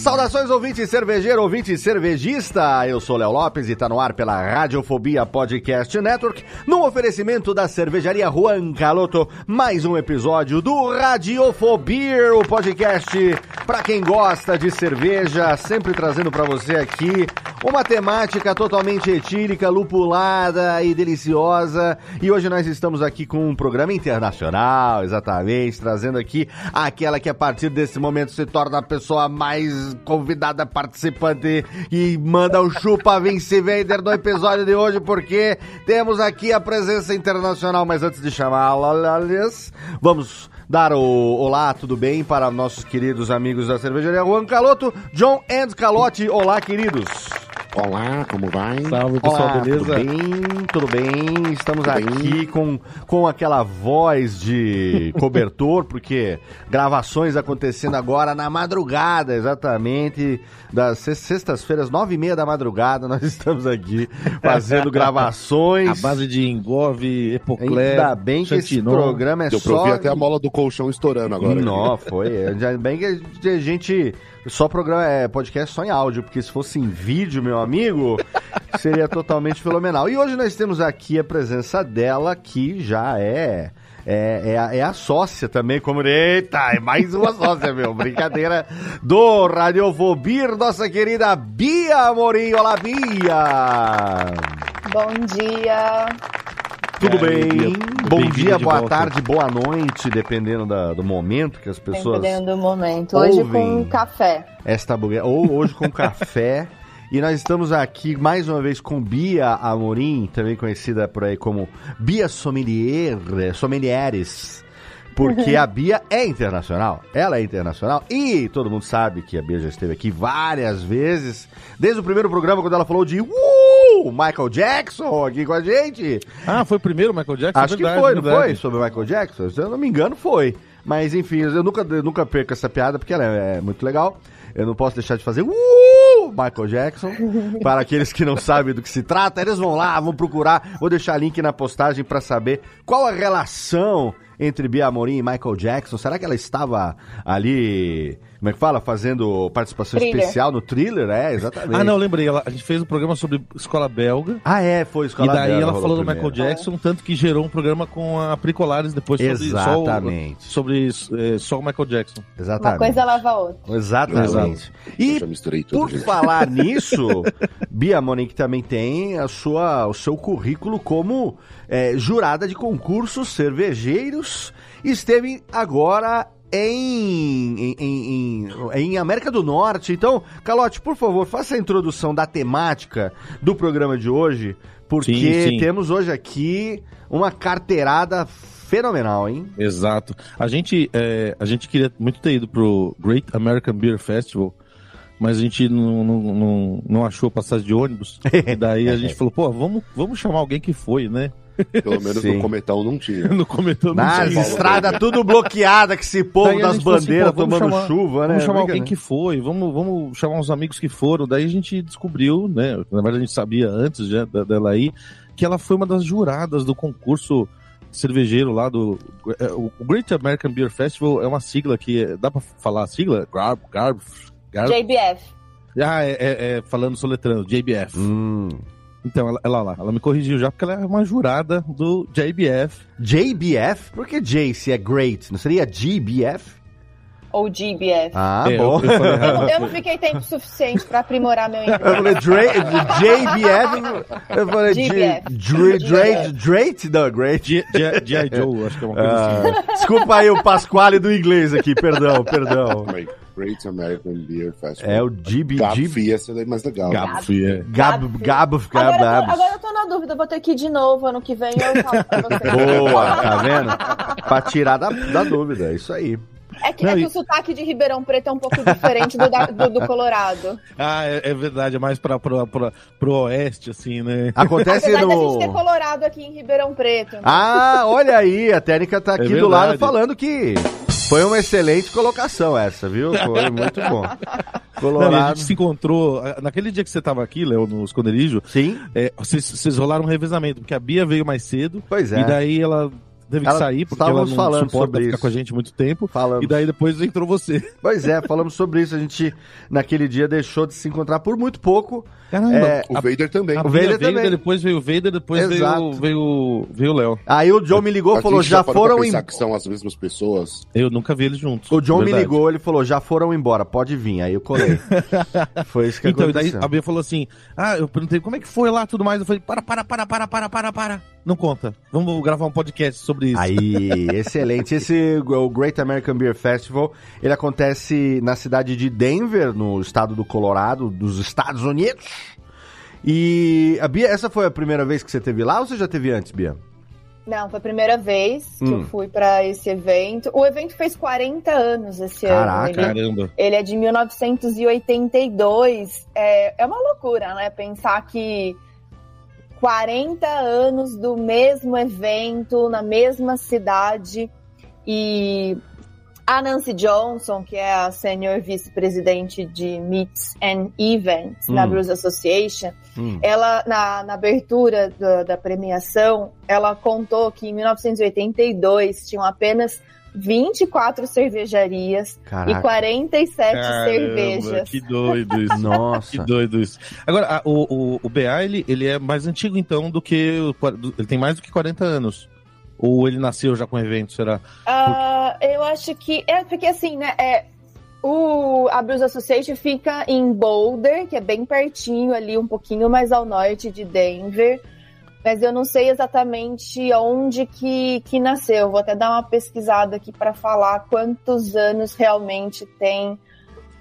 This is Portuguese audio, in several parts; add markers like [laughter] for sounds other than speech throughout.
Saudações, ouvinte cervejeiro, ouvinte cervejista. Eu sou Léo Lopes e tá no ar pela Radiofobia Podcast Network, no oferecimento da cervejaria Juan Caloto, mais um episódio do Radiofobia, o podcast para quem gosta de cerveja, sempre trazendo para você aqui uma temática totalmente etílica, lupulada e deliciosa. E hoje nós estamos aqui com um programa internacional, exatamente, trazendo aqui aquela que a partir desse momento se torna a pessoa mais convidada participante e manda o chupa Vince Vender no episódio de hoje, porque temos aqui a presença internacional. Mas antes de chamá-la, vamos dar o olá, tudo bem, para nossos queridos amigos da cervejaria Juan Caloto, John and Calote. Olá, queridos. Olá, como vai? Salve, pessoal, Olá, beleza? Tudo bem? Tudo bem? Estamos tudo aqui bem? Com, com aquela voz de [laughs] cobertor, porque gravações acontecendo agora na madrugada, exatamente, das sextas-feiras, nove e meia da madrugada, nós estamos aqui fazendo [laughs] gravações. A base de Engove, Epocler, Ainda bem que esse programa é Deu só... Deu até a mola do colchão estourando agora. Não, foi. Ainda bem que a gente só programa é podcast só em áudio, porque se fosse em vídeo, meu amigo, [laughs] seria totalmente fenomenal. E hoje nós temos aqui a presença dela, que já é é, é, a, é, a, sócia também, como. Eita, é mais uma sócia, meu. Brincadeira do Radiofobir, nossa querida Bia Amorim. Olá, Bia! Bom dia! Tudo é, bem? Bom bem dia, boa volta. tarde, boa noite, dependendo da, do momento que as pessoas. Dependendo do momento. Hoje com café. Esta ou hoje com café. E nós estamos aqui mais uma vez com Bia Amorim, também conhecida por aí como Bia Sommelier, Sommelieres porque a Bia é internacional. Ela é internacional e todo mundo sabe que a Bia já esteve aqui várias vezes, desde o primeiro programa quando ela falou de uh, Michael Jackson aqui com a gente. Ah, foi o primeiro Michael Jackson? Acho verdade, que foi, não verdade. foi? Sobre o Michael Jackson? Se eu não me engano, foi. Mas enfim, eu nunca, eu nunca perco essa piada porque ela é, é muito legal. Eu não posso deixar de fazer uh, Michael Jackson. [laughs] Para aqueles que não sabem do que se trata, eles vão lá, vão procurar. Vou deixar link na postagem para saber qual a relação entre Bia Amorim e Michael Jackson? Será que ela estava ali, como é que fala, fazendo participação thriller. especial no thriller? É, exatamente. Ah, não, lembrei. Ela, a gente fez um programa sobre escola belga. Ah, é, foi escola belga. E daí ela falou do Michael Jackson, tanto que gerou um programa com a Pricolares depois sobre exatamente. só, sobre é, só o Michael Jackson. Exatamente. Uma coisa lava a outra. Exatamente. E por falar [laughs] nisso, Bia Amorim que também tem a sua, o seu currículo como é, jurada de concursos cervejeiros, esteve agora em, em, em, em, América do Norte. Então, Calote, por favor, faça a introdução da temática do programa de hoje, porque sim, sim. temos hoje aqui uma carteirada fenomenal, hein? Exato. A gente, é, a gente queria muito ter ido pro Great American Beer Festival, mas a gente não, não, não, não achou passagem de ônibus. [laughs] e daí a gente falou, pô, vamos, vamos chamar alguém que foi, né? Pelo menos Sim. no Cometão não tinha. [laughs] no Cometão não Nas tinha. estrada tudo bloqueada, que esse povo das assim, bandeiras assim, tomando chamar, chuva, né? Vamos chamar alguém que foi, vamos, vamos chamar uns amigos que foram. Daí a gente descobriu, né? Na verdade a gente sabia antes já dela aí, que ela foi uma das juradas do concurso cervejeiro lá do. É, o Great American Beer Festival é uma sigla que. É, dá pra falar a sigla? Garb, Garb, Garb? JBF. Ah, é, é, é falando soletrando, JBF. Hum. Então, ela, ela lá, ela me corrigiu já porque ela é uma jurada do JBF. JBF? Por que J se é great? Não seria GBF? Ou GBF? Ah, é, bom. Eu, eu, eu, não fiquei tempo suficiente pra aprimorar meu inglês. [laughs] Eu falei JBF. Eu falei GBF. Drake, Drake, não, Great. G.I. Joe, acho que é uma coisa ah, assim. Desculpa aí o Pasquale do inglês aqui, perdão, perdão. Great American Beer Festival. É o GB. Gab essa daí é mais legal. Gab Fia. Gab, Gab, Gab, agora, agora eu tô na dúvida, vou ter que ir de novo ano que vem eu falo pra você. [laughs] Boa, tá vendo? pra tirar da, da dúvida, é isso aí. É que, Não, é que e... o sotaque de Ribeirão Preto é um pouco diferente do, da, do, do, Colorado. [laughs] Ah, é, é, verdade, é mais para pro, pro, pro oeste, assim, né? Acontece Apesar no... a gente ter Colorado aqui em Ribeirão Preto. Né? Ah, olha aí, a técnica tá é aqui é do lado falando que foi uma excelente colocação essa, viu? Foi muito bom. Colorado. Não, a gente se encontrou. Naquele dia que você tava aqui, Léo, no esconderijo. Sim. É, vocês, vocês rolaram um revezamento, porque a Bia veio mais cedo. Pois é. E daí ela teve que sair, porque ela não falando suporta sobre ficar isso. com a gente muito tempo. Falamos. E daí depois entrou você. [laughs] Pois é, falamos sobre isso. A gente, naquele dia, deixou de se encontrar por muito pouco. Caramba, é, o Vader também. o Vader também. Depois veio o Vader, depois Exato. veio, veio o Léo. Aí o John me ligou e falou, já, já foram... embora. que são as mesmas pessoas? Eu nunca vi eles juntos. O John verdade. me ligou, ele falou, já foram embora, pode vir. Aí eu colei. [laughs] foi isso que então, aconteceu. Então, daí a Bia falou assim, ah, eu perguntei, como é que foi lá, tudo mais? Eu falei, para, para, para, para, para, para, para. Não conta. Vamos gravar um podcast sobre isso. Aí, excelente. Esse o Great American Beer Festival, ele acontece na cidade de Denver, no estado do Colorado, dos Estados Unidos. E a Bia, essa foi a primeira vez que você teve lá ou você já teve antes, Bia? Não, foi a primeira vez que hum. eu fui para esse evento. O evento fez 40 anos esse Caraca, ano. Ele, caramba. Ele é de 1982. É, é uma loucura, né? Pensar que 40 anos do mesmo evento, na mesma cidade. E a Nancy Johnson, que é a senior vice-presidente de Meets and Events hum. na Bruce Association, hum. ela, na, na abertura da, da premiação, ela contou que em 1982 tinham apenas 24 cervejarias Caraca. e 47 Caramba, cervejas. Que doido isso. [laughs] Nossa. Que doido isso. Agora, o, o, o BA, ele, ele é mais antigo, então, do que. Ele tem mais do que 40 anos. Ou ele nasceu já com o evento, será? Uh, eu acho que. É porque assim, né? É, o, a Bruce Association fica em Boulder, que é bem pertinho ali, um pouquinho mais ao norte de Denver mas eu não sei exatamente onde que, que nasceu. Vou até dar uma pesquisada aqui para falar quantos anos realmente tem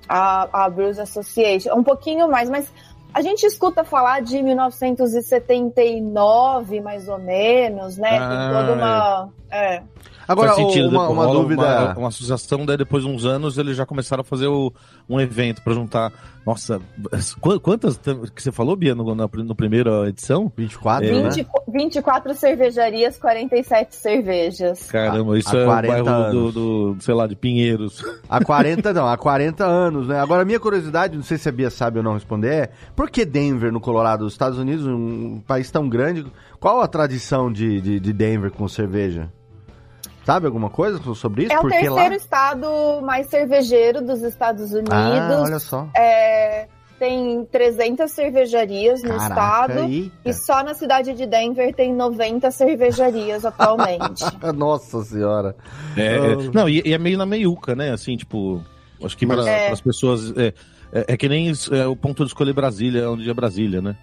a, a Bruce Association. Um pouquinho mais, mas a gente escuta falar de 1979, mais ou menos, né? Ah, tem toda uma. É. é. Agora, sentido, uma, uma dúvida. Uma, uma, associação, daí depois de uns anos eles já começaram a fazer o, um evento para juntar. Nossa, quantas que você falou, Bia, no, na, no primeira edição? 24, é, 20, né? 24 cervejarias, 47 cervejas. Caramba, isso é o bairro do, do, sei lá, de Pinheiros. Há 40, não, há 40 anos, né? Agora, minha curiosidade, não sei se a Bia sabe ou não responder, é por que Denver, no Colorado, os Estados Unidos, um país tão grande, qual a tradição de, de, de Denver com cerveja? Sabe alguma coisa sobre isso? É o Porque terceiro lá... estado mais cervejeiro dos Estados Unidos. Ah, olha só. É, tem 300 cervejarias no Caraca, estado eita. e só na cidade de Denver tem 90 cervejarias atualmente. [laughs] Nossa senhora. É, oh. Não, e, e, é meio na meiuca, né? Assim, tipo, acho que para é. as pessoas é, é, é, que nem é, o ponto de escolher Brasília, onde é Brasília, né?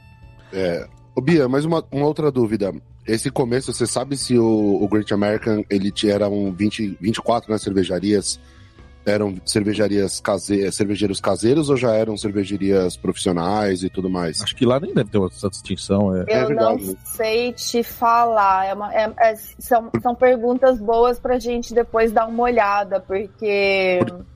É. Ô, Bia, mais uma, uma outra dúvida. Esse começo, você sabe se o, o Great American ele era um 20, 24 né, cervejarias eram cervejarias caseiras, cervejeiros caseiros ou já eram cervejarias profissionais e tudo mais? Acho que lá nem deve ter essa distinção. É. Eu é não sei te falar. É uma, é, é, são, são perguntas boas pra gente depois dar uma olhada, porque. Por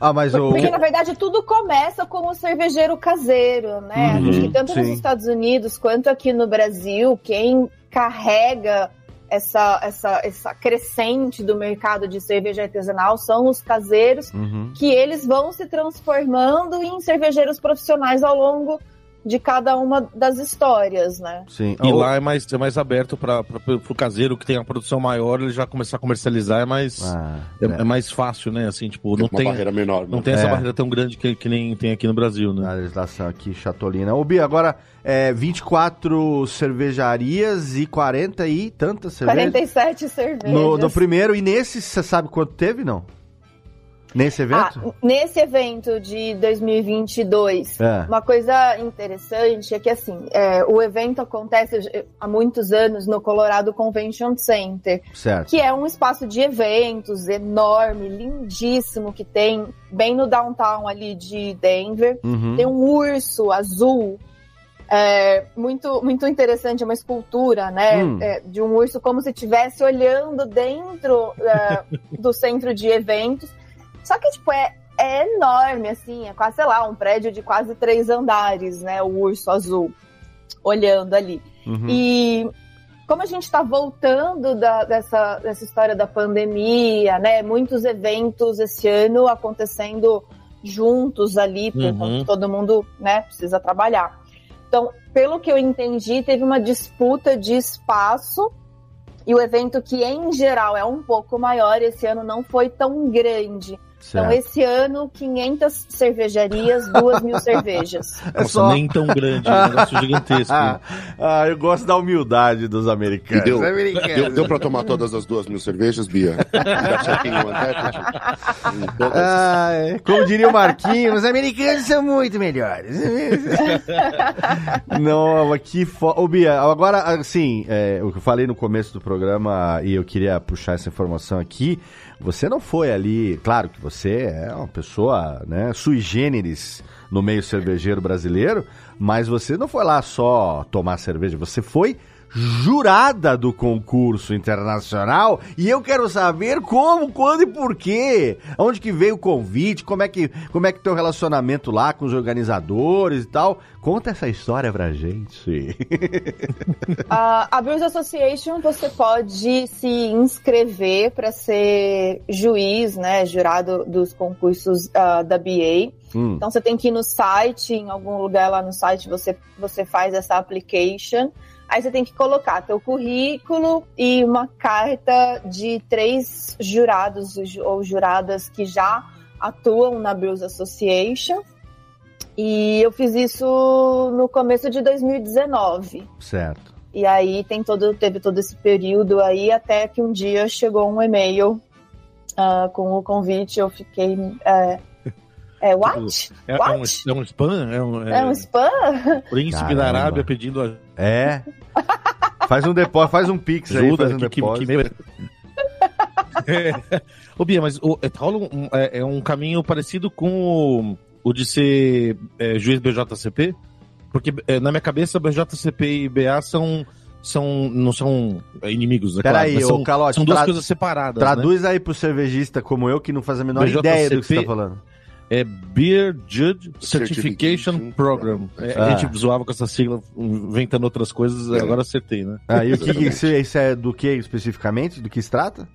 ah, mas o... Porque, na verdade, tudo começa com o cervejeiro caseiro, né? Uhum, gente, tanto sim. nos Estados Unidos quanto aqui no Brasil, quem carrega essa, essa, essa crescente do mercado de cerveja artesanal são os caseiros, uhum. que eles vão se transformando em cervejeiros profissionais ao longo de cada uma das histórias, né? Sim. E O- lá é mais, é mais aberto para o caseiro que tem a produção maior, ele já começar a comercializar, é mais, Ah, é, é. é mais fácil, né? Assim, tipo, Tem não uma tem, barreira menor. né? não tem essa É. barreira tão grande que, que nem tem aqui no Brasil, né? Na legislação aqui, Chatolina. Ô, Bia, agora é 24 cervejarias e 40 e tantas cervejas. 47 cervejas. No, no primeiro, e nesse, você sabe quanto teve, não? Nesse Ah, evento? nesse evento de 2022, É. uma coisa interessante é que assim, é, o evento acontece há muitos anos no Colorado Convention Center, Certo. que é um espaço de eventos enorme, lindíssimo, que tem bem no downtown ali de Denver. Uhum. Tem um urso azul. é, muito, muito interessante, é uma escultura, né? Hum. é, de um urso como se estivesse olhando dentro é, [laughs] do centro de eventos. Só que, tipo, é, é enorme, assim, é quase, sei lá, um prédio de quase três andares, né? O urso azul olhando ali. Uhum. E como a gente está voltando da- dessa, dessa história da pandemia, né? Muitos eventos esse ano acontecendo juntos ali, Uhum. todo mundo né, precisa trabalhar. Então, pelo que eu entendi, teve uma disputa de espaço e o evento que em geral é um pouco maior esse ano não foi tão grande. Então, Certo. esse ano, 500 cervejarias, 2 mil [laughs] cervejas. É Nossa, só- nem tão grande, é um negócio gigantesco. [laughs] Ah, eu gosto da humildade dos E americanos. deu, Americanos. deu, deu pra tomar todas as duas mil cervejas, Bia? Todas? Ah, é. como diria o Marquinhos, os americanos são muito melhores. [laughs] Não, mas que fo... Ô, Bia, agora, assim, é, o que eu falei no começo do programa e eu queria puxar essa informação aqui, você não foi ali, claro que você é uma pessoa, né, sui generis no meio cervejeiro brasileiro, mas você não foi lá só tomar cerveja, você foi jurada do concurso internacional e eu quero saber como, quando e por quê. Onde que veio o convite, como é que como é que teu relacionamento lá com os organizadores e tal. Conta essa história pra gente. A, [laughs] [laughs] a Brewers Association você pode se inscrever para ser juiz, né, jurado dos concursos ah, da BA. Hum, Então você tem que ir no site, em algum lugar lá no site você, você faz essa application. Aí você tem que colocar teu currículo e uma carta de três jurados ou juradas que já atuam na Brewers Association. E eu fiz isso no começo de 2019. certo. E aí tem todo, teve todo esse período aí até que um dia chegou um e-mail ah, com o convite. Eu fiquei. É, [laughs] é what? É, é um, What? é um spam? É um, É um spam? [laughs] príncipe Caramba. da Arábia pedindo. É. Faz um depósito, faz um pix aí, faz um que, que, depósito. que meio- É. [laughs] Ô, Bia, mas o, é, rola um, é, é um caminho parecido com o, o de ser é, juiz BJCP? Porque é, na minha cabeça, BJCP e BA são, são, não são é, inimigos, é claro, Peraí, ô são, Calote, são duas coisas separadas. né? Traduz aí pro cervejista como eu que não faz a menor BJCP ideia do que você tá falando. É Beer Judge Certification Program. É, Ah. A gente zoava com essa sigla, inventando outras coisas, É. agora acertei, né? Ah, e o que, que Exatamente. isso, isso é do que especificamente? Do que se trata?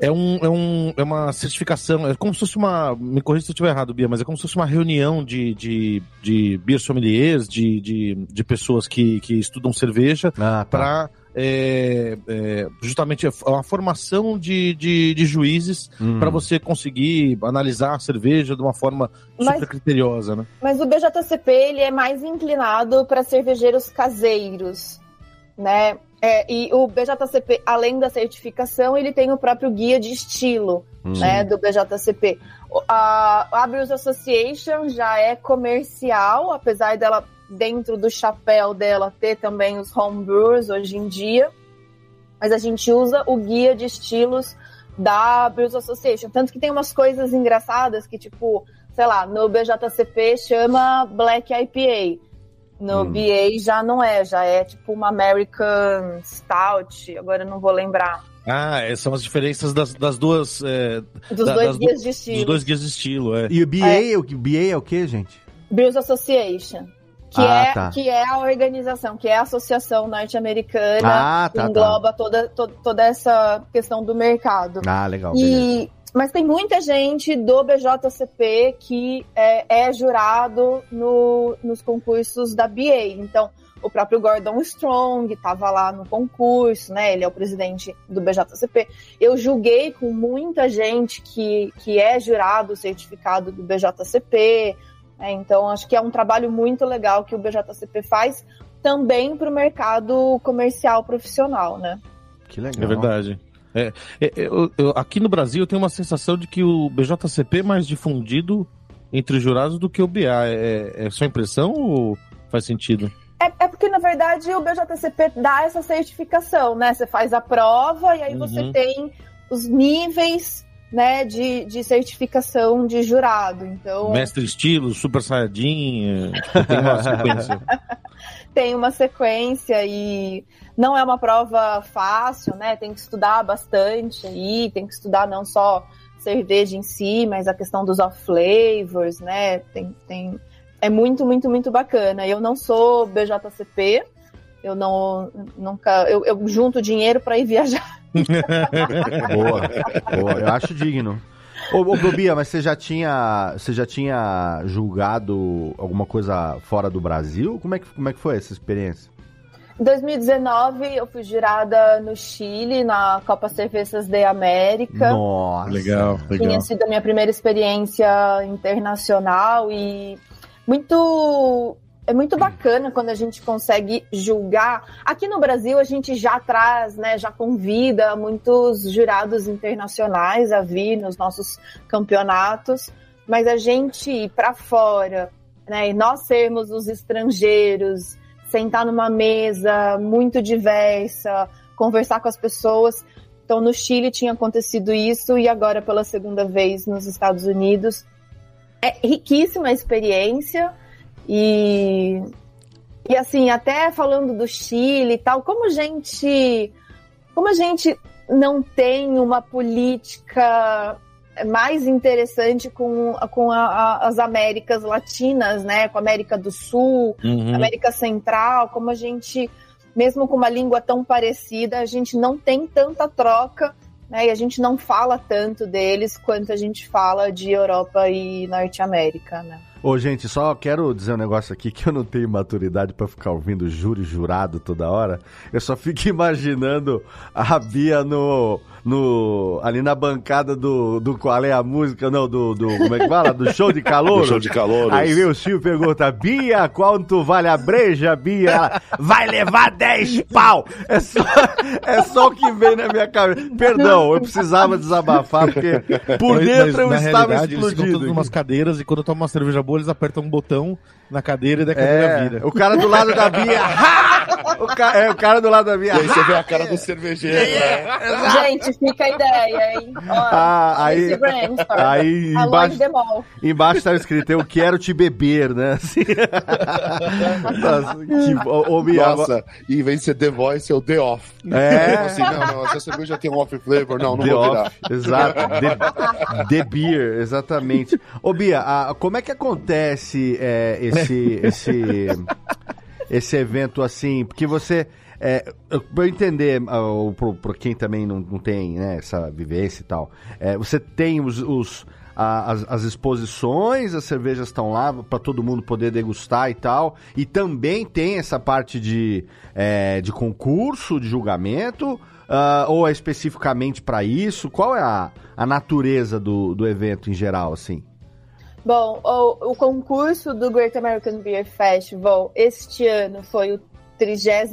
É, um, é, um, é uma certificação, é como se fosse uma. Me corrija se eu estiver errado, Bia, mas é como se fosse uma reunião de, de, de beer sommeliers, de, de, de pessoas que, que estudam cerveja, Ah, para justamente é uma formação de, de, de juízes Hum. para você conseguir analisar a cerveja de uma forma Mas- super criteriosa, né? Mas o BJCP ele é mais inclinado para cervejeiros caseiros, né? É, e o BJCP, além da certificação, ele tem o próprio guia de estilo, Hum. né, do BJCP. O- A, a Brewers Association já é comercial, apesar dela, dentro do chapéu dela, ter também os homebrewers hoje em dia. Mas a gente usa o guia de estilos da Brewers Association. Tanto que tem umas coisas engraçadas que, tipo, sei lá, no BJCP chama Black IPA. No Hum. BA já não é, já é tipo uma American Stout, agora eu não vou lembrar. Ah, é, são as diferenças das, das duas. é, Dos Da- dois guias de estilo. dos dois guias de estilo, é. E o BA, o que- BA é o que, gente? Brewers Association. Que, Ah, é, tá. que é a organização, que é a associação norte-americana Ah, que tá, tá. engloba toda, to- toda essa questão do mercado. Ah, legal. E mas tem muita gente do BJCP que é, é jurado no, nos concursos da BA. Então, o próprio Gordon Strong estava lá no concurso, né? Ele é o presidente do BJCP. Eu julguei com muita gente que, que é jurado certificado do BJCP. Né? Então, acho que é um trabalho muito legal que o BJCP faz também para o mercado comercial profissional, né? Que legal. É verdade. É, é, eu, eu, aqui no Brasil eu tenho uma sensação de que o BJCP é mais difundido entre os jurados do que o BA. É, é sua impressão ou faz sentido? É, é, porque, na verdade, o BJCP dá essa certificação, né? Você faz a prova e aí uhum. você tem os níveis né, de, de certificação de jurado. Então... Mestre estilo, Super Saiyajin, é, tem uma [laughs] sequência. tem uma sequência e não é uma prova fácil, né? Tem que estudar bastante aí, tem que estudar não só cerveja em si, mas a questão dos off flavors, né? Tem, tem é muito, muito, muito bacana. Eu não sou BJCP, eu não nunca eu, eu junto dinheiro para ir viajar. [laughs] boa, boa, eu acho digno. Ô, ô Bobia, mas você já tinha você já tinha julgado alguma coisa fora do Brasil? Como é que como é que foi essa experiência? Em 2019, eu fui jurada no Chile, na Copa Cervejas de América. Nossa, legal, legal. Tinha sido a minha primeira experiência internacional e muito é muito bacana quando a gente consegue julgar. Aqui no Brasil a gente já traz, né, já convida muitos jurados internacionais a vir nos nossos campeonatos, mas a gente ir para fora, né, e nós sermos os estrangeiros, sentar numa mesa muito diversa, conversar com as pessoas. Então no Chile tinha acontecido isso e agora pela segunda vez nos Estados Unidos é riquíssima a experiência e e assim, até falando do Chile e tal, como a gente como a gente não tem uma política mais interessante com, com a, a, as Américas Latinas, né? Com a América do Sul, uhum. América Central, como a gente, mesmo com uma língua tão parecida, a gente não tem tanta troca né? E a gente não fala tanto deles quanto a gente fala de Europa e Norte América, né? Ô, gente, só quero dizer um negócio aqui que eu não tenho maturidade para ficar ouvindo júri jurado toda hora. Eu só fico [laughs] imaginando a Bia no no, ali na bancada do, do Qual é a Música, não, do, do como é que fala? Do show de [laughs] calor. do show de calor. Aí vem o Silvio pergunta, Bia, quanto vale a breja, Bia? Ela, vai levar 10 pau! É só, é só o que vem na minha cabeça. Perdão, eu precisava desabafar, porque por mas, dentro mas, eu estava explodindo. Eles ficam todos umas cadeiras e quando tomam uma cerveja boa, eles apertam um botão na cadeira e da cadeira é, vira. O cara do lado da Bia, [laughs] o, ca... é, o cara do lado da Bia. E aí você vê a cara do [laughs] cervejeiro, né? Gente, fica a ideia, hein? ah, aí, aí embaixo, embaixo tá escrito, eu quero te beber, né? Assim. [laughs] Nossa, que, ô, Mia, Nossa, e em vez de ser The Voice, é o The Off. É. Assim, não, não, essa cerveja tem um off flavor, não, não the vou off, virar. Exato, [laughs] the, the Beer, exatamente. Ô Bia, a, como é que acontece é, esse, esse, esse evento assim? Porque você é, para eu entender, uh, para quem também não, não tem né, essa vivência e tal, é, você tem os, os as, as, exposições, as cervejas estão lá para todo mundo poder degustar e tal, e também tem essa parte de, é, de concurso, de julgamento, uh, ou é especificamente para isso? Qual é a, a natureza do, do evento em geral, assim? Bom, o, o concurso do Great American Beer Festival este ano foi o 36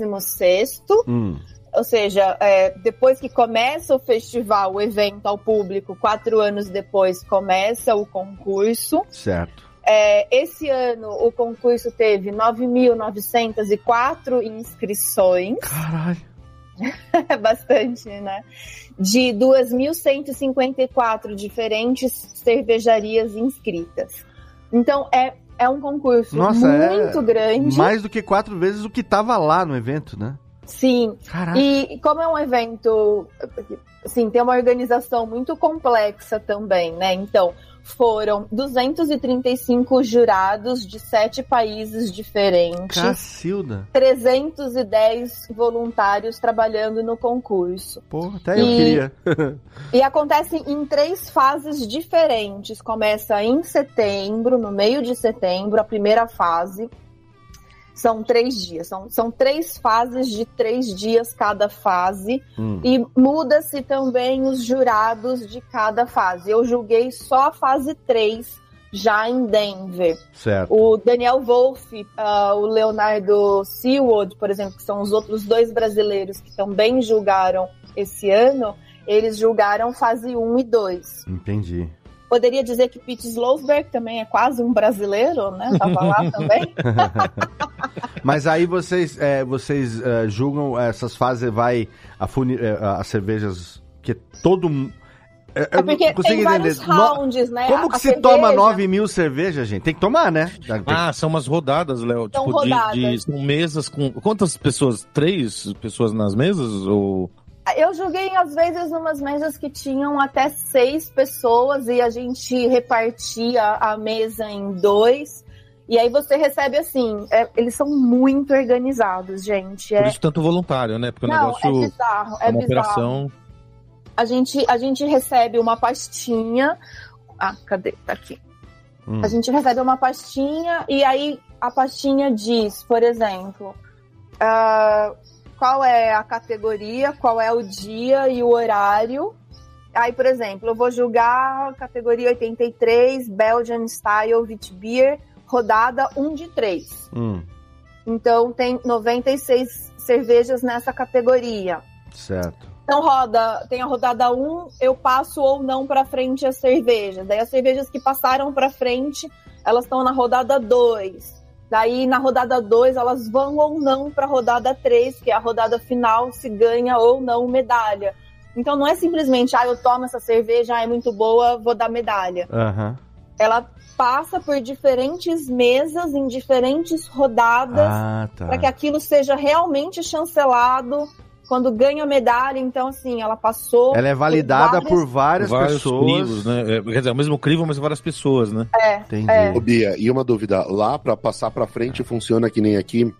hum. Ou seja, é, depois que começa o festival, o evento ao público, quatro anos depois começa o concurso. Certo. É, esse ano o concurso teve 9.904 inscrições. Caralho! É [laughs] bastante, né? De 2.154 diferentes cervejarias inscritas. Então é é um concurso Nossa, muito é grande. Mais do que quatro vezes o que estava lá no evento, né? Sim, Caraca. e como é um evento, assim, tem uma organização muito complexa também, né? Então, foram 235 jurados de sete países diferentes, Cacilda. 310 voluntários trabalhando no concurso. Pô, até eu E- queria. [laughs] E acontece em três fases diferentes. Começa em setembro, no meio de setembro, a primeira fase. São três dias. São, são três fases de três dias cada fase. Hum. E muda-se também os jurados de cada fase. Eu julguei só a fase 3, já em Denver. Certo. O Daniel Wolff, ah, o Leonardo Seawood, por exemplo, que são os outros dois brasileiros que também julgaram esse ano, eles julgaram fase 1 e 2. Entendi. Poderia dizer que Pete Slosberg também é quase um brasileiro, né? Tava lá [laughs] também. [laughs] Mas aí vocês, é, vocês é, julgam essas fases, vai a funi- é, as cervejas que todo mundo. É, É porque tem vários No- rounds, né? Como que a se cerveja- toma 9 mil cervejas, gente? Tem que tomar, né? Tem- Ah, são umas rodadas, Léo. São Tipo, de, de- rodadas. são mesas com. Quantas pessoas? Três pessoas nas mesas? Ou. Eu joguei, às vezes, numas mesas que tinham até seis pessoas e a gente repartia a mesa em dois. E aí você recebe assim, é- eles são muito organizados, gente. Por É, isso tanto voluntário, né? Porque o não, é negócio bizarro, é é uma bizarro. operação. A gente, a gente recebe uma pastinha. Ah, cadê? Tá aqui. Hum. A gente recebe uma pastinha e aí a pastinha diz, por exemplo, ah, qual é a categoria, qual é o dia e o horário. Aí, por exemplo, eu vou julgar categoria 83, Belgian Style Witbier, rodada 1 de 3. Hum, Então tem 96 cervejas nessa categoria. certo. Então roda, tem a rodada 1, eu passo ou não para frente as cervejas. Daí as cervejas que passaram para frente, elas estão na rodada 2. Daí na rodada 2 elas vão ou não para a rodada 3, que é a rodada final, se ganha ou não medalha. Então não é simplesmente, ah, eu tomo essa cerveja, ah, é muito boa, vou dar medalha. Aham. Ela passa por diferentes mesas em diferentes rodadas Ah, tá. para que aquilo seja realmente chancelado quando ganha medalha. Então, assim, ela passou. Ela é validada várias- por várias, vários pessoas. crivos, né? É, quer dizer, é o mesmo crivo, mas várias pessoas, né? É, Entendi. É. Ô, Bia, e uma dúvida, lá pra passar pra frente funciona que nem aqui,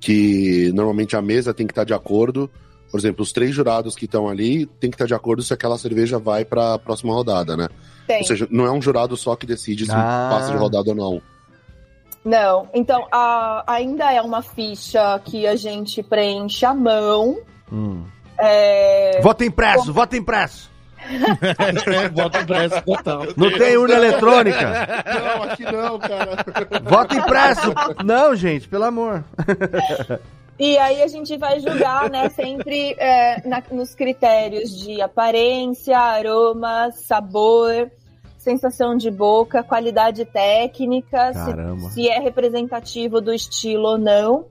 que normalmente a mesa tem que estar de acordo. Por exemplo, os três jurados que estão ali tem que estar de acordo se aquela cerveja vai pra próxima rodada, né? tem. Ou seja, não é um jurado só que decide se Ah. passa de rodada ou não. Não. Então, a- ainda é uma ficha que a gente preenche à mão. Hum. É, Voto impresso, voto impresso. Bota [laughs] impresso total. Não tem urna eletrônica. Não, aqui não, cara. Voto impresso. Não, gente, pelo amor. E aí a gente vai julgar, né, sempre é, na- nos critérios de aparência, aroma, sabor, sensação de boca, qualidade técnica, se- se é representativo do estilo ou não.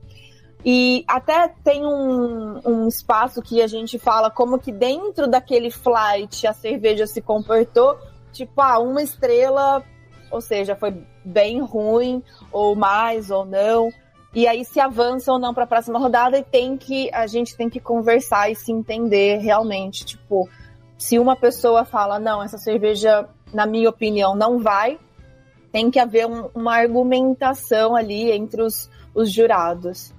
E até tem um, um espaço que a gente fala como que dentro daquele flight a cerveja se comportou, tipo, ah, uma estrela, ou seja, foi bem ruim, ou mais ou não. E aí se avança ou não para a próxima rodada e tem que a gente tem que conversar e se entender realmente, tipo, se uma pessoa fala, não, essa cerveja, na minha opinião, não vai, tem que haver um- uma argumentação ali entre os, os jurados.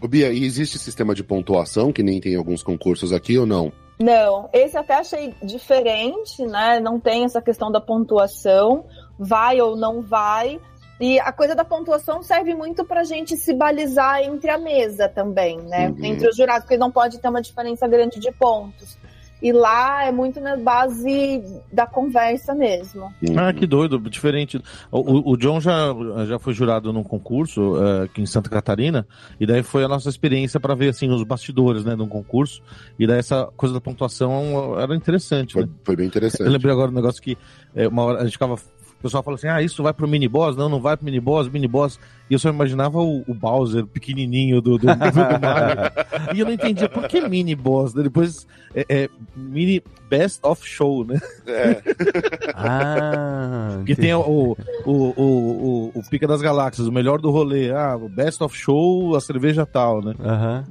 Ô, Bia, e existe sistema de pontuação, que nem tem em alguns concursos aqui ou não? Não, esse até achei diferente, né? Não tem essa questão da pontuação, vai ou não vai. E a coisa da pontuação serve muito pra gente se balizar entre a mesa também, né? Uhum. Entre os jurados, porque não pode ter uma diferença grande de pontos. E lá é muito na base da conversa mesmo. Ah, que doido, diferente. O, o- John já, já foi jurado num concurso eh, aqui em Santa Catarina, e daí foi a nossa experiência para ver assim os bastidores, né, de um concurso. E daí essa coisa da pontuação era interessante, Foi, né? foi bem interessante. Eu lembrei agora um negócio que eh, uma hora a gente ficava. O pessoal falou assim: ah, isso vai pro mini boss? Não, não vai pro mini boss, mini boss. E eu só imaginava o, o Bowser pequenininho do, do, do, do Mario. E eu não entendia por que mini boss. né? Depois, é, é, mini best of show, né? É, [laughs] Ah, Porque tem o, o, o, o, o Pica das Galáxias, o melhor do rolê. Ah, o best of show, a cerveja tal, né? Aham.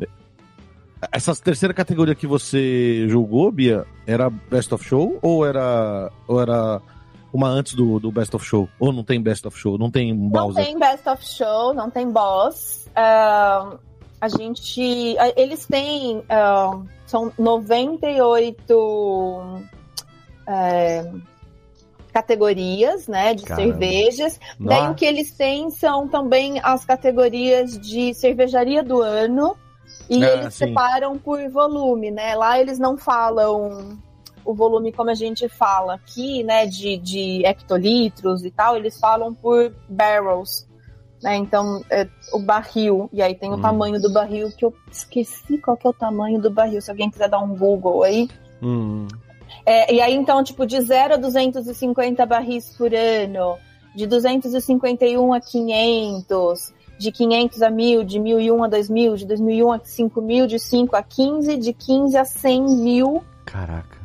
essa terceira categoria que você julgou, Bia, era Best of Show ou era, ou era uma antes do, do Best of Show? Ou não tem Best of Show? Não tem Não Bowser? tem Best of Show, não tem Boss. Ah, a gente. Eles têm. ah, são 98 é, categorias, né, de Caramba. cervejas. Daí Nossa. o que eles têm são também as categorias de cervejaria do ano. E Ah, eles sim. separam por volume, né? Lá eles não falam o volume como a gente fala aqui, né? De, de hectolitros e tal, eles falam por barrels. Né? Então, é, o barril, e aí tem o Hum. tamanho do barril, que eu esqueci qual que é o tamanho do barril, se alguém quiser dar um Google aí. Hum. É, e aí, então, tipo, de 0 a 250 barris por ano, de 251 a 500, de 500 a 1000, de 1001 a 2000, de 2001 a 5000, de 5 a 15, de 15 a 100 mil, Caraca.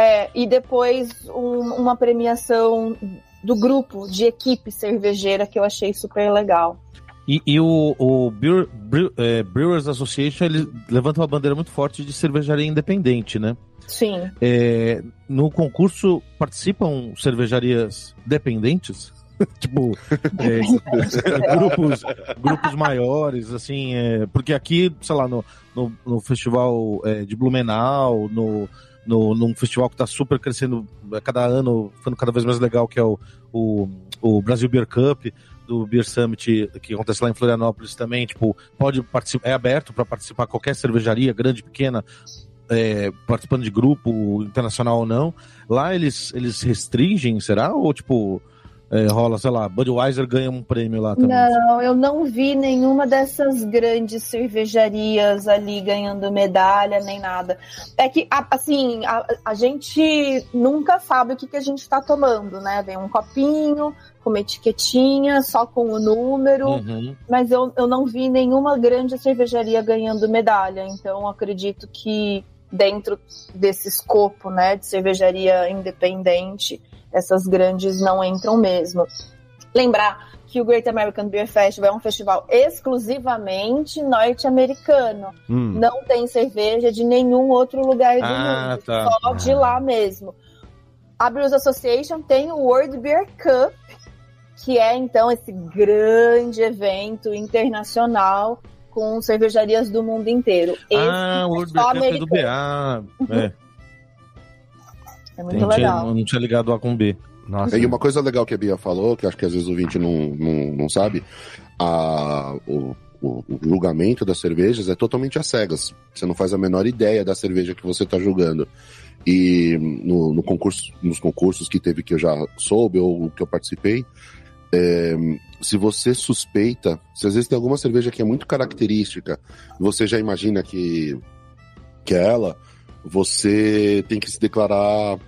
É, e depois um- uma premiação do grupo de equipe cervejeira que eu achei super legal. E, e o, o Brewer- Brew- é, Brewers Association ele levanta uma bandeira muito forte de cervejaria independente, né? Sim. É, no concurso participam cervejarias dependentes? [laughs] tipo, é, grupos, grupos maiores, assim, é, porque aqui, sei lá, no, no, no festival é, de Blumenau, no, no, num festival que está super crescendo a cada ano, ficando cada vez mais legal, que é o, o, o Brasil Beer Cup, do Beer Summit, que acontece lá em Florianópolis também, tipo, pode participar, é aberto para participar qualquer cervejaria, grande, pequena, é, participando de grupo, internacional ou não. Lá eles, eles restringem, será? Ou tipo, é, rola, sei lá, Budweiser ganha um prêmio lá também? Não, eu não vi nenhuma dessas grandes cervejarias ali ganhando medalha nem nada. É que, assim, a, a gente nunca sabe o que, que a gente está tomando, né? Vem um copinho com uma etiquetinha, só com o número, Uhum. mas eu, eu não vi nenhuma grande cervejaria ganhando medalha. Então, acredito que dentro desse escopo, né, de cervejaria independente, essas grandes não entram mesmo. Lembrar que o Great American Beer Festival é um festival exclusivamente norte-americano. Hum. Não tem cerveja de nenhum outro lugar do Ah, mundo, tá. só de lá mesmo. A Brews Association tem o World Beer Cup, que é então esse grande evento internacional com cervejarias do mundo inteiro. Esse Ah, o World é só Beer Cup é do. BA. É, É muito não, tinha, legal. não tinha ligado A com B. Nossa. E uma coisa legal que a Bia falou, que acho que às vezes o ouvinte não, não, não sabe, a, o, o, o julgamento das cervejas é totalmente às cegas. Você não faz a menor ideia da cerveja que você está julgando. E no, no concurso, nos concursos que teve que eu já soube ou que eu participei, é, se você suspeita, se às vezes tem alguma cerveja que é muito característica, você já imagina que, que é ela, você tem que se declarar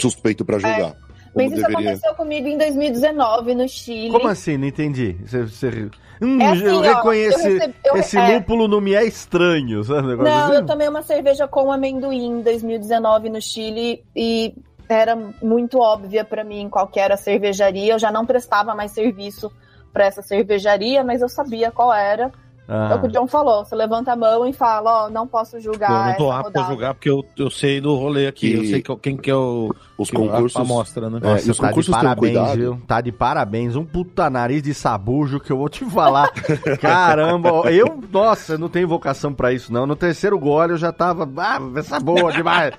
suspeito para julgar. Como Mas isso deveria. aconteceu comigo em 2019 no Chile. Como assim? Não entendi. Você, você... Hum, É assim, eu ó, reconheci. eu recebi- eu- esse é. lúpulo não me é estranho, sabe? Não, assim? eu tomei uma cerveja com amendoim em 2019 no Chile e era muito óbvia pra mim qual que era a cervejaria. Eu já não prestava mais serviço pra essa cervejaria, mas eu sabia qual era. É o que o Ah, John falou. Você levanta a mão e fala, ó, não posso julgar. eu não tô apto a rodada. julgar porque eu, eu sei do rolê aqui. Eu E- sei que- quem que é o Os concursos. a amostra, né? É, Nossa, os tá de concursos têm parabéns, cuidado. viu? Tá de parabéns. Um puta nariz de sabujo que eu vou te falar. [laughs] Caramba, eu, nossa, eu não tenho vocação pra isso, não. No terceiro gole eu já tava, ah, essa boa demais.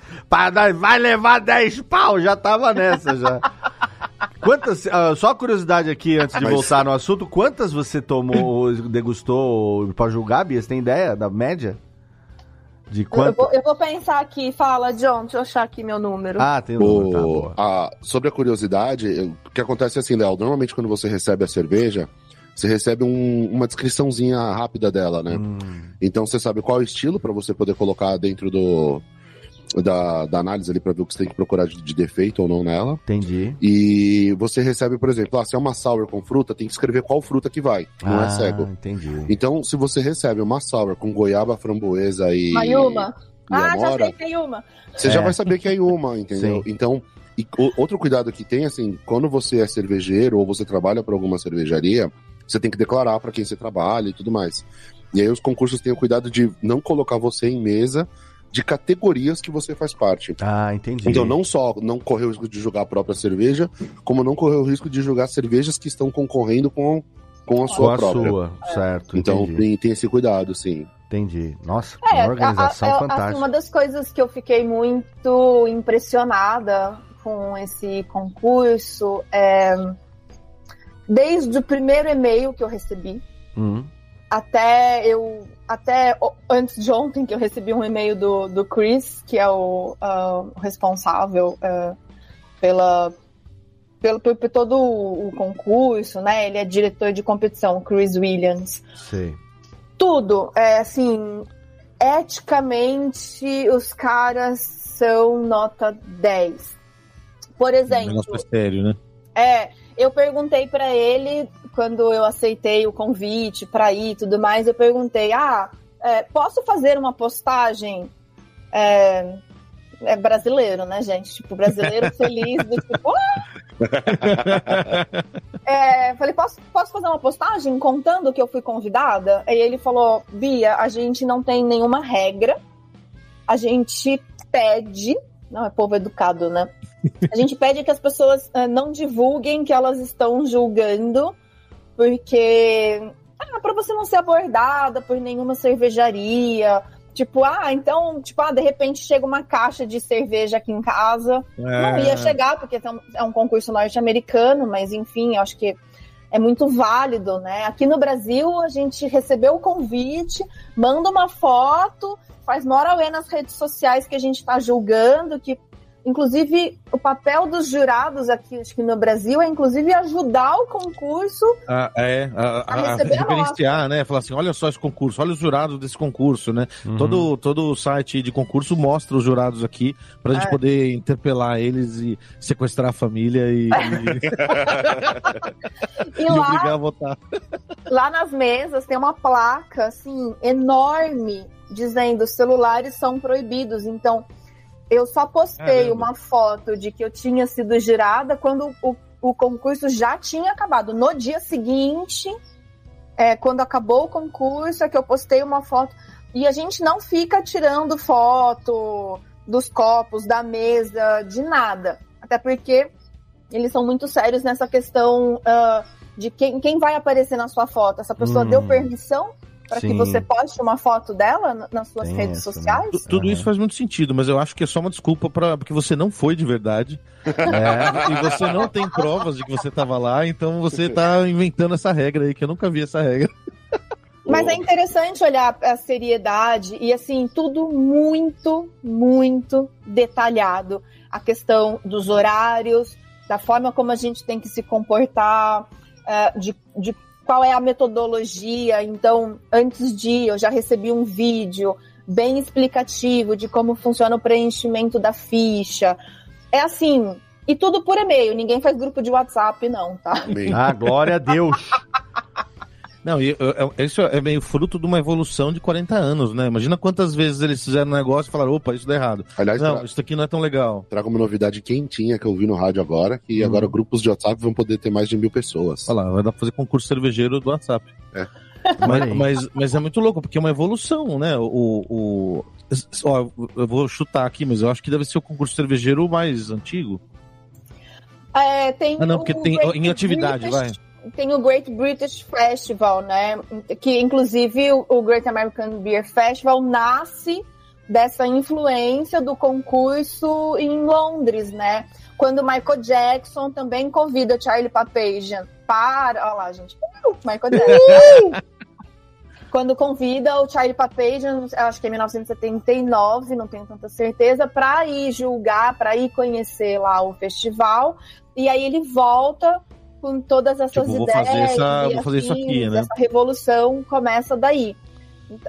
Vai levar 10 pau, já tava nessa já. Quantas, ah, só curiosidade aqui antes de Mas- voltar no assunto, quantas você tomou, degustou pra julgar, Bia? Você tem ideia da média? De Eu quanto? vou, eu vou pensar aqui. Fala, John, deixa eu achar aqui meu número. Ah, tem o número, tá, a- sobre a curiosidade, eu- o que acontece é assim, Léo, normalmente quando você recebe a cerveja, você recebe um- uma descriçãozinha rápida dela, né? Hum, Então você sabe qual é o estilo para você poder colocar dentro do da, da análise ali para ver o que você tem que procurar de, de defeito ou não nela. entendi. E você recebe, por exemplo, ah, se é uma sour com fruta, tem que escrever qual fruta que vai. Não ah, é cego. entendi. Então, se você recebe uma sour com goiaba, framboesa e, Mayuma. e Ah, já amora, sei que tem uma. você já É. vai saber que é uma, entendeu? Sim. Então, e outro cuidado que tem, assim, quando você é cervejeiro ou você trabalha para alguma cervejaria, você tem que declarar para quem você trabalha e tudo mais. E aí os concursos têm o cuidado de não colocar você em mesa de categorias que você faz parte. Ah, entendi. Então não só não correr o risco de jogar a própria cerveja, como não correr o risco de jogar cervejas que estão concorrendo com, com a sua Com a própria. sua, certo. Então entendi. tem, tem esse cuidado, sim. Entendi. Nossa, É, uma organização a- a- fantástica. assim, uma das coisas que eu fiquei muito impressionada com esse concurso é desde o primeiro e-mail que eu recebi Hum, até eu até antes de ontem que eu recebi um e-mail do, do Chris, que é o o responsável ah, pela pelo, por, por todo o concurso, né? Ele é diretor de competição, Chris Williams sei. tudo. É assim, eticamente, os caras são nota 10. Por exemplo, Negócio sério, né? é, eu perguntei pra ele, quando eu aceitei o convite pra ir e tudo mais, eu perguntei: ah, é, posso fazer uma postagem? É, é brasileiro, né, gente? Tipo, brasileiro [laughs] feliz do tipo. "Ah!" [laughs] É, falei, posso, posso fazer uma postagem contando que eu fui convidada? Aí ele falou, Bia, a gente não tem nenhuma regra, a gente pede, não é povo educado, né? A gente pede que as pessoas eh, não divulguem que elas estão julgando, porque ah, para você não ser abordada por nenhuma cervejaria. Tipo, ah, então, tipo, ah, de repente chega uma caixa de cerveja aqui em casa. Não ia chegar, porque é um- é um concurso norte-americano, mas enfim, acho que é muito válido, né? Aqui no Brasil, a gente recebeu o convite, manda uma foto, faz morauê nas redes sociais que a gente está julgando, que inclusive o papel dos jurados aqui acho que no Brasil é inclusive ajudar o concurso Ah, é, a, a- A a a referenciar, né? Falar assim, olha só esse concurso, olha os jurados desse concurso, né? Uhum. Todo, todo site de concurso mostra os jurados aqui pra gente É. poder interpelar eles e sequestrar a família e, e, [laughs] e e lá obrigar a votar. lá nas mesas tem uma placa assim enorme dizendo celulares são proibidos. Então eu só postei Caramba. uma foto de que eu tinha sido jurada quando o, o concurso já tinha acabado. No dia seguinte, é, quando acabou o concurso, é que eu postei uma foto. E a gente não fica tirando foto dos copos, da mesa, de nada. Até porque eles são muito sérios nessa questão ah, de quem, quem vai aparecer na sua foto. Essa pessoa Hum. deu permissão para que você poste uma foto dela na- nas suas Tem redes essa, né? sociais? Tu- Tudo Aham. isso faz muito sentido, mas eu acho que é só uma desculpa para porque você não foi de verdade. [laughs] É. E você não tem provas de que você estava lá, então você tá inventando essa regra aí, que eu nunca vi essa regra. [laughs] Mas é interessante olhar a seriedade e assim, tudo muito, muito detalhado. A questão dos horários, da forma como a gente tem que se comportar, eh, de, de qual é a metodologia. Então, antes de eu já recebi um vídeo bem explicativo de como funciona o preenchimento da ficha. É assim, e tudo por e-mail, ninguém faz grupo de WhatsApp, não, tá? Amém. Ah, glória a Deus. Não, e, eu- eu- isso é meio fruto de uma evolução de 40 anos, né? Imagina quantas vezes eles fizeram um negócio e falaram, opa, isso dá errado. Aliás, Não, tra- isso aqui não é tão legal. trago uma novidade quentinha que eu vi no rádio agora, que Hum. agora grupos de WhatsApp vão poder ter mais de mil pessoas. Olha lá, vai dar pra fazer concurso cervejeiro do WhatsApp. É. [laughs] Mas, mas, mas é muito louco, porque é uma evolução, né? O, o, ó, eu vou chutar aqui, mas eu acho que deve ser o concurso cervejeiro mais antigo. É, tem Ah, não, porque tem Great em atividade, vai. Tem o Great British Festival, né? Que inclusive o- Great American Beer Festival nasce dessa influência do concurso em Londres, né? Quando o Michael Jackson também convida o Charlie Papazian para. Olha lá, gente. Uh, Michael Jackson. [laughs] Quando convida o Charlie Papazian, acho que é 1979, não tenho tanta certeza, para ir julgar, para ir conhecer lá o festival. E aí ele volta com todas essas Tipo, ideias. fazer essa- e vou fazer isso aqui, afins, né? Essa revolução começa daí.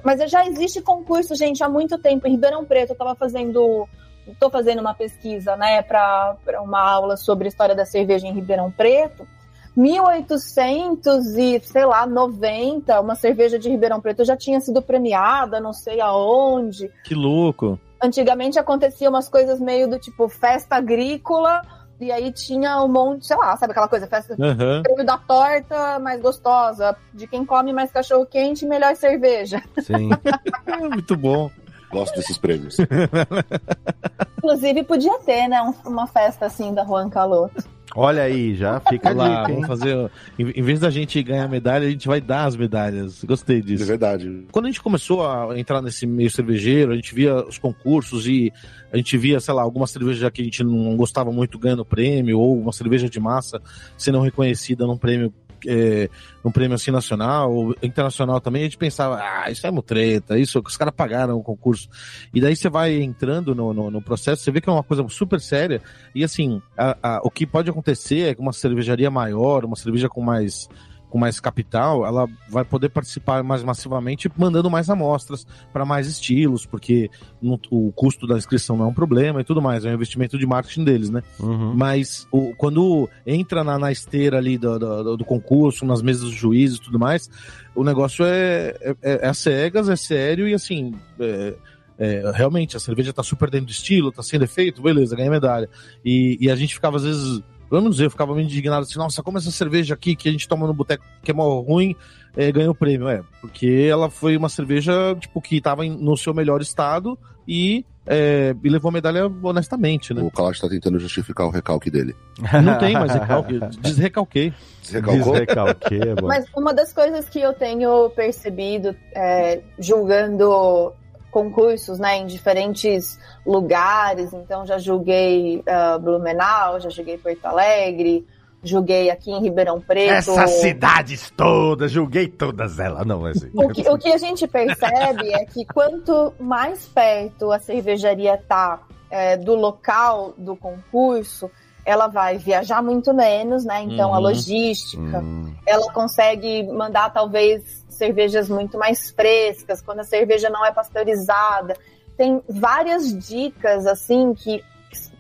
Mas já existe concurso, gente, há muito tempo. Em Ribeirão Preto, eu estava fazendo. Estou fazendo uma pesquisa, né, para uma aula sobre a história da cerveja em Ribeirão Preto. 1800 e, sei lá, 90, uma cerveja de Ribeirão Preto já tinha sido premiada, não sei aonde Que louco. antigamente acontecia umas coisas meio do tipo festa agrícola e aí tinha um monte, sei lá, sabe aquela coisa, festa Aham. prêmio da torta mais gostosa, de quem come mais cachorro quente, melhor cerveja. Sim. [laughs] É muito bom. Gosto desses prêmios. [laughs] Inclusive podia ter, né, um- uma festa assim da Juan Caloto. Olha aí, já fica lá, dica, vamos fazer. Em, vez da gente ganhar medalha, a gente vai dar as medalhas. Gostei De disso. verdade. Quando a gente começou a entrar nesse meio cervejeiro, a gente via os concursos e a gente via, sei lá, alguma cerveja que a gente não gostava muito ganhando prêmio, ou uma cerveja de massa sendo reconhecida num prêmio. É, num prêmio assim nacional ou internacional também, a gente pensava, ah, isso é mutreta, isso, os caras pagaram o concurso. E daí você vai entrando no, no, no processo, você vê que é uma coisa super séria, e assim, a- a- o que pode acontecer é que uma cervejaria maior, uma cerveja com mais com mais capital, ela vai poder participar mais massivamente, mandando mais amostras para mais estilos, porque não- o custo da inscrição não é um problema e tudo mais, é um investimento de marketing deles, né? Uhum. Mas o- quando entra na, na esteira ali do, do, do concurso, nas mesas dos juízes e tudo mais, o negócio é, é, é às cegas, é sério e assim. é- é, realmente, a cerveja tá super dentro do estilo, tá sem defeito, beleza, ganhei medalha. E, e a gente ficava, às vezes, vamos dizer, eu ficava meio indignado assim, nossa, como essa cerveja aqui que a gente toma no boteco que é mó ruim, é, ganhou prêmio. É, porque ela foi uma cerveja, tipo, que tava em- no seu melhor estado e, é, e levou a medalha honestamente, né? O Kalash tá tentando justificar o recalque dele. Não tem mais recalque, desrecalquei. Desrecalquei, é bom. Mas uma das coisas que eu tenho percebido é, julgando concursos né, em diferentes lugares, então já julguei ah, Blumenau, já julguei Porto Alegre, julguei aqui em Ribeirão Preto. Essas cidades todas, julguei todas elas. Não, é assim. O que, o que a gente percebe é que quanto mais perto a cervejaria tá é, do local do concurso, ela vai viajar muito menos, né? Então a Uhum. logística, Hum, ela consegue mandar talvez cervejas muito mais frescas, quando a cerveja não é pasteurizada. Tem várias dicas assim que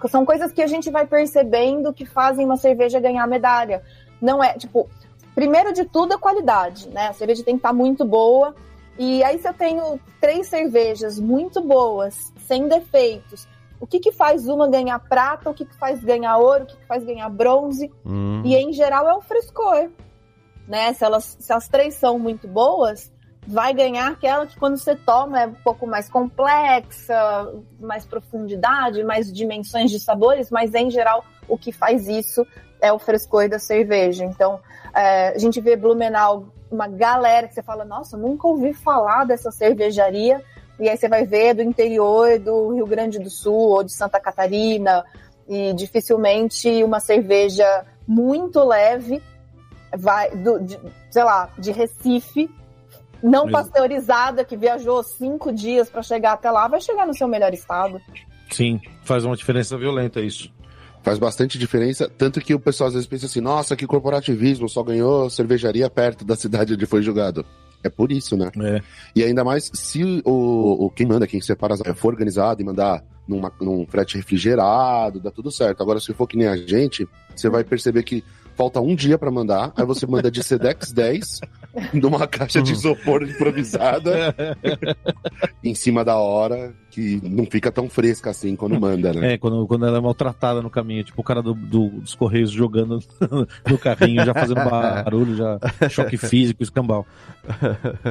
são coisas que a gente vai percebendo que fazem uma cerveja ganhar medalha. Não é, tipo, primeiro de tudo a qualidade, né? A cerveja tem que estar muito boa. E aí se eu tenho três cervejas muito boas, sem defeitos, o que que faz uma ganhar prata, o que que faz ganhar ouro, o que que faz ganhar bronze? hum. E em geral é o frescor. Né? Se, elas, se as três são muito boas, vai ganhar aquela que quando você toma é um pouco mais complexa, mais profundidade, mais dimensões de sabores, mas em geral o que faz isso é o frescor da cerveja. Então é, a gente vê Blumenau, uma galera que você fala, nossa, nunca ouvi falar dessa cervejaria. E aí você vai ver do interior do Rio Grande do Sul ou de Santa Catarina, e dificilmente uma cerveja muito leve vai do, de, sei lá de Recife não Mas- pasteurizada que viajou cinco dias para chegar até lá vai chegar no seu melhor estado Sim, faz uma diferença violenta isso. Faz bastante diferença, tanto que o pessoal às vezes pensa assim, nossa, que corporativismo, só ganhou cervejaria perto da cidade onde foi julgado. É por isso, né? É. E ainda mais se o, o quem manda, quem separa, as- for organizado e mandar numa, num frete refrigerado, dá tudo certo. Agora, se for que nem a gente, você vai perceber que falta um dia pra mandar, aí você manda de Sedex [laughs] 10 numa caixa de isopor improvisada [laughs] em cima da hora, que não fica tão fresca assim quando manda, né? É, quando, quando ela é maltratada no caminho, tipo o cara do, do- dos Correios jogando [laughs] no carrinho, já fazendo barulho, já choque físico, escambau.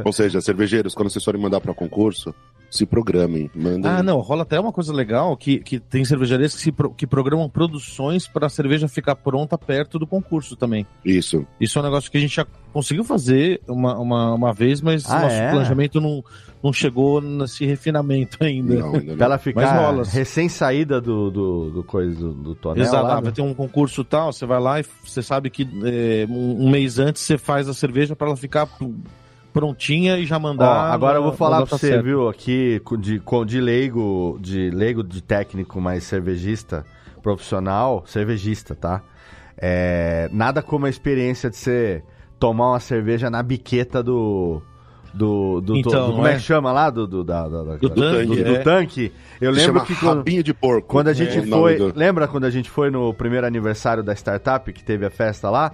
Ou seja, cervejeiros, quando vocês forem mandar pra concurso, se programem. Mandem. Ah, não, rola até uma coisa legal que, que tem cervejarias que, se pro- que programam produções para a cerveja ficar pronta perto do concurso também. Isso. Isso é um negócio que a gente já conseguiu fazer uma, uma, uma vez, mas Ah, nosso é? planejamento não, não chegou nesse refinamento [laughs] ainda. Não, ainda Pra não. ela ficar recém-saída do, do, do coisa do, do tonel Exato, lá, ah, né? vai ter um concurso tal, você vai lá e você sabe que é, um, um mês antes você faz a cerveja para ela ficar prontinha e já Ó, mandar. agora eu vou falar pra você, certa. viu, aqui de, com- de leigo, de leigo de técnico, mas cervejista profissional, cervejista, tá? É, nada como a experiência de você tomar uma cerveja na biqueta do. Do, do, Então, do- como é é? que chama lá? Do, do, da, da- da- Do tanque, do, do é. tanque. Eu lembro chama que quando, rabinho de porco. quando a gente É foi. Lembra quando a gente foi no primeiro aniversário da startup, que teve a festa lá?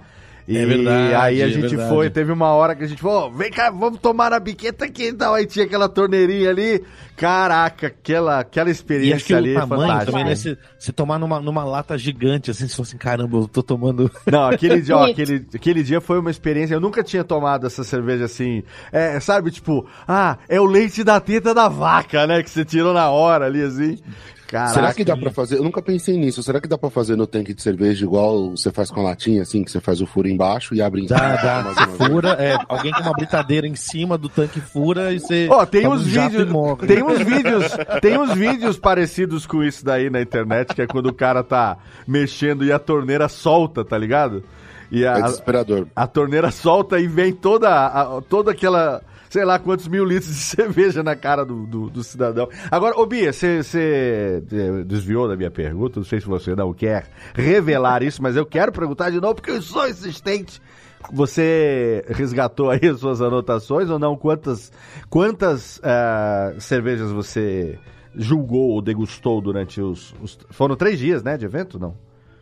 E É verdade, aí a é gente verdade. foi, teve uma hora que a gente falou, "Ô, vem cá, vamos tomar a biqueta aqui e tal. Aí tinha aquela torneirinha ali. Caraca, aquela, aquela E acho que experiência ali o é tamanho fantástica. também, né? Se, se tomar numa, numa lata gigante, assim, se fosse, caramba, eu tô tomando. [laughs] Não, aquele dia, ó, aquele, aquele dia foi uma experiência. Eu nunca tinha tomado essa cerveja assim. É, sabe, tipo, ah, é o leite da teta da vaca, né? Que você tirou na hora ali, assim. Caraca. Será que dá pra fazer? Eu nunca pensei nisso. Será que dá pra fazer no tanque de cerveja igual você faz com a latinha, assim, que você faz o furo embaixo e abre em Dá, cima? dá. mais vez? fura, é, alguém com uma britadeira em cima do tanque fura e você. Ó, tem toma uns um vídeos, tem uns vídeos, tem uns vídeos parecidos com isso daí na internet, que é quando o cara tá mexendo e a torneira solta, tá ligado? E É a, desesperador. a torneira solta e vem toda, a- toda aquela, sei lá quantos mil litros de [laughs] cerveja na cara do, do, do cidadão. Agora, ô Bia, você desviou da minha pergunta, não sei se você não quer revelar isso, mas eu quero perguntar de novo, porque eu sou insistente. Você resgatou aí as suas anotações ou não? Quantas, quantas eh, cervejas você julgou ou degustou durante os, os- Foram três dias, né, de evento, não?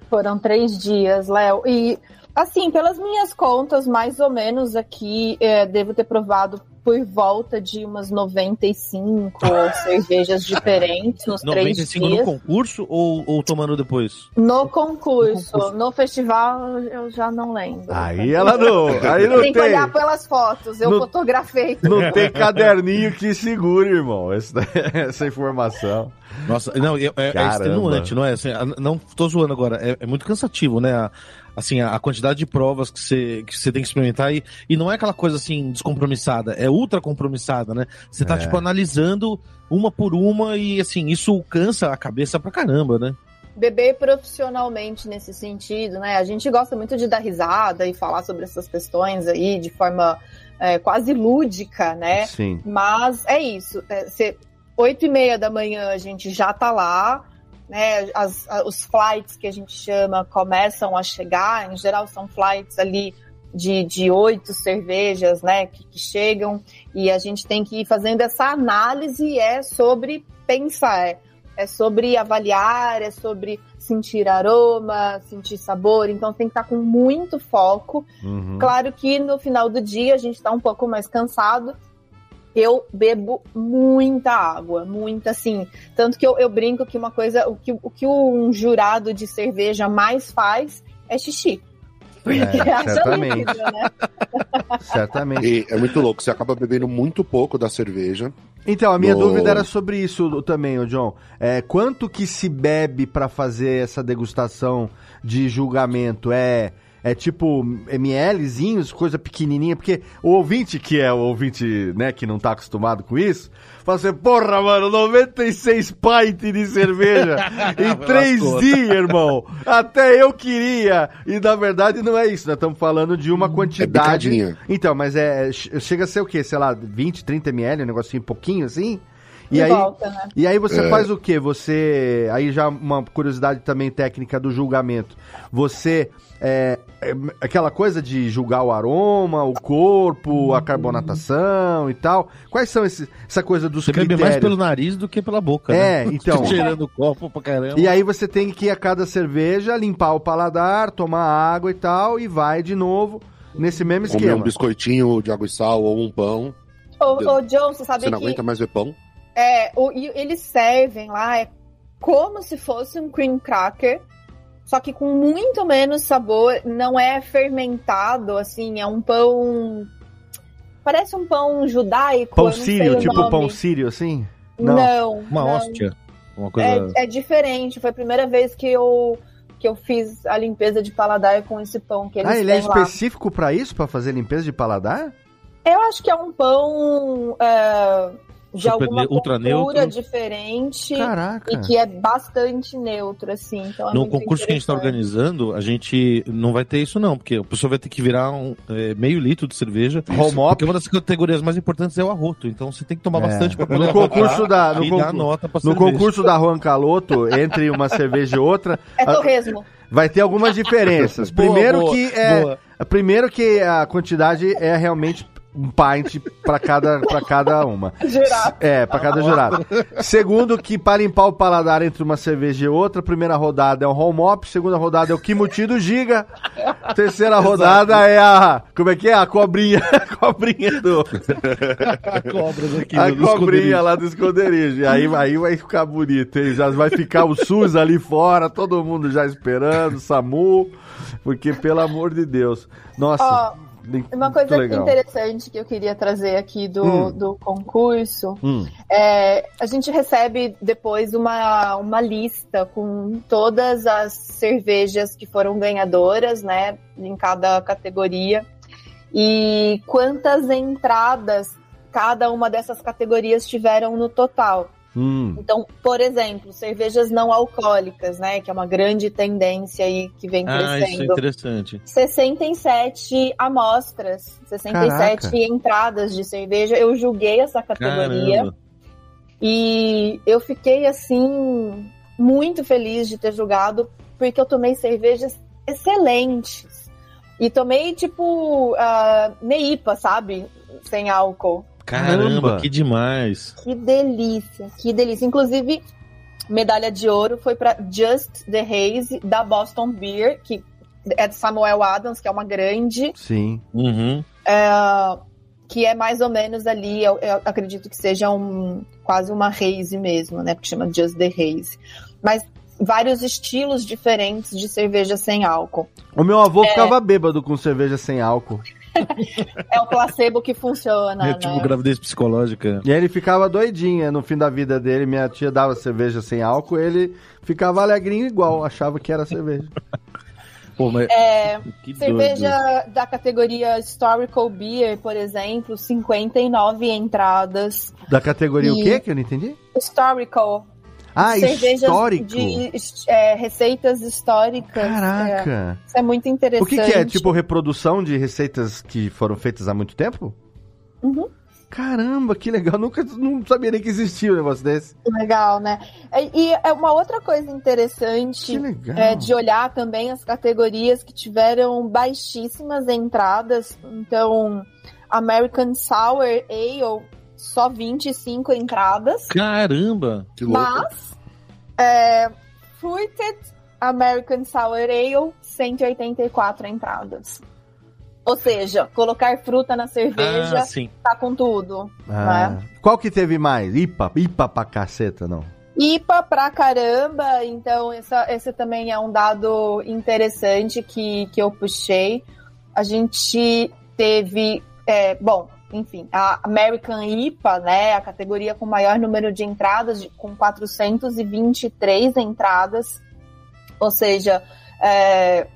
Foram três dias, Léo. E, assim, pelas minhas contas, mais ou menos aqui, é, devo ter provado por volta de umas 95 cervejas diferentes nos três 95 no dias. concurso ou, ou tomando depois? No concurso. No concurso. No festival, eu já não lembro. Aí ela não. Aí não tem que tem. olhar pelas fotos. Eu Não- fotografei. Não tem caderninho que segure, irmão, essa, [laughs] essa informação. Nossa, não, é, é, é Caramba. extenuante, não é? Assim, não tô zoando agora, é, é muito cansativo, né? A- assim, a, a quantidade de provas que você que você tem que experimentar e, e não é aquela coisa assim descompromissada, é ultra compromissada, né? Você tá É. tipo analisando uma por uma e assim, isso cansa a cabeça pra caramba, né? beber profissionalmente nesse sentido, né? A gente gosta muito de dar risada e falar sobre essas questões aí de forma é, quase lúdica, né? Sim. Mas é isso. É, Oito e meia da manhã a gente já tá lá, né? As- os flights que a gente chama começam a chegar. Em geral são flights ali de, de oito cervejas, né? Que, que chegam e a gente tem que ir fazendo essa análise. É sobre pensar, é, é sobre avaliar, é sobre sentir aroma, sentir sabor. Então tem que estar com muito foco. Uhum. Claro que no final do dia a gente tá um pouco mais cansado. Eu bebo muita água, muita assim. Tanto que eu, eu brinco que uma coisa, o que, o que um jurado de cerveja mais faz é xixi. Porque É, acha certamente. líquido, né? [laughs] Certamente. E é muito louco, você acaba bebendo muito pouco da cerveja. Então, a minha No- dúvida era sobre isso também, ô John. É, quanto que se bebe pra fazer essa degustação de julgamento? É, é tipo mlzinhos, coisa pequenininha? Porque o ouvinte, que é o ouvinte, né, que não tá acostumado com isso, fala assim, porra, mano, 96 pints de cerveja [laughs] em três dias, irmão. Até eu queria. E na verdade não é isso, nós estamos falando de uma É quantidade... picadinha. Então, mas é che- chega a ser o quê? Sei lá, 20, 30 ml, um negocinho pouquinho assim? E aí, volta, né? e aí você É. faz o quê? Você. Aí já uma curiosidade também técnica do julgamento. Você. É, é aquela coisa de julgar o aroma, o corpo, a carbonatação e tal. Quais são esses, essa coisa dos Você bebe critérios? mais pelo nariz do que pela boca, É, né? [laughs] então. Cheirando o copo pra caramba. E aí você tem que ir a cada cerveja, limpar o paladar, tomar água e tal, e vai de novo nesse mesmo Comer esquema. um biscoitinho de água e sal ou um pão. Ô, ô, John, você sabe Você não que aguenta mais ver pão? É, o, e eles servem lá é como se fosse um cream cracker, só que com muito menos sabor, não é fermentado, assim, é um pão. Parece um pão judaico. Pão sírio, o tipo nome. pão sírio, assim? Não, Não. Uma não. hóstia. Uma coisa. É, é diferente. Foi a primeira vez que eu, que eu fiz a limpeza de paladar com esse pão que eles ah, ele é específico pra isso? Pra fazer limpeza de paladar? Eu acho que é um pão é, de Super alguma cultura neutro. diferente Caraca. e que é bastante neutro, assim. Então é No muito concurso que a gente está organizando, a gente não vai ter isso, não, porque a pessoa vai ter que virar um, é, meio litro de cerveja. Home. Porque uma das categorias mais importantes é o arroto. Então você tem que tomar É. bastante para No poder concurso da- no e nota pra No cerveja. concurso da Juan Caloto, entre uma cerveja e outra, É torresmo. vai ter algumas diferenças. [laughs] Boa, Primeiro boa, que é, boa. primeiro que a quantidade é realmente um pint pra cada, pra cada uma. Jurado. É, pra cada jurado. Segundo, que para limpar o paladar entre uma cerveja e outra, primeira rodada é o home op, segunda rodada é o Kimuti do Giga, terceira rodada é a. Como é que é? A cobrinha. [laughs] A cobrinha do. A cobra daqui a cobrinha lá do esconderijo. E aí, aí vai ficar bonito, hein? Já vai ficar o SUS ali fora, todo mundo já esperando, SAMU, porque pelo amor de Deus. Nossa. Muito Uma coisa interessante que eu queria trazer aqui do, Hum. do concurso Hum, é a gente recebe depois uma, uma lista com todas as cervejas que foram ganhadoras, né, em cada categoria e quantas entradas cada uma dessas categorias tiveram no total. Hum. Então, por exemplo, cervejas não alcoólicas, né, que é uma grande tendência aí que vem Ah, isso é crescendo. interessante. 67 amostras, 67 Caraca. entradas de cerveja. Eu julguei essa categoria Caramba. e eu fiquei assim muito feliz de ter julgado porque eu tomei cervejas excelentes. E tomei tipo uh, Neipa, sabe? Sem álcool. Caramba, Caramba. que demais. Que delícia, que delícia. Inclusive, medalha de ouro foi para Just the Haze da Boston Beer, que é de Samuel Adams, que é uma grande Sim. Uhum. é, que é mais ou menos ali, eu, eu acredito que seja um, quase uma haze mesmo, né? Porque chama Just the Haze. Mas vários estilos diferentes de cerveja sem álcool. O meu avô ficava bêbado com cerveja sem álcool. [laughs] É o placebo que funciona, É né? tipo gravidez psicológica. E aí ele ficava doidinho no fim da vida dele. Minha tia dava cerveja sem álcool, ele ficava alegrinho igual, achava que era cerveja. [laughs] Pô, mas É, que doido. cerveja da categoria Historical Beer, por exemplo, 59 entradas. Da categoria o E- quê que eu não entendi? Historical. Ah, cervejas histórico. de é, receitas históricas. É, Caraca. isso é muito interessante. O que, que é? Tipo reprodução de receitas que foram feitas há muito tempo? Uhum. Caramba, que legal. Nunca não sabia nem que existia um negócio desse. Legal, né? E, e é uma outra coisa interessante é de olhar também as categorias que tiveram baixíssimas entradas. Então, American Sour Ale, só 25 entradas. Caramba! Que louco. Mas, é, Fruited American Sour Ale, 184 entradas. Ou seja, colocar fruta na cerveja Ah, sim. tá com tudo. Ah, Qual que teve mais? IPA? IPA pra caceta, não. IPA pra caramba, então essa, esse também é um dado interessante que, que eu puxei. A gente teve, é, bom, enfim, a American IPA, né, a categoria com maior número de entradas, com 423 entradas, ou seja, é,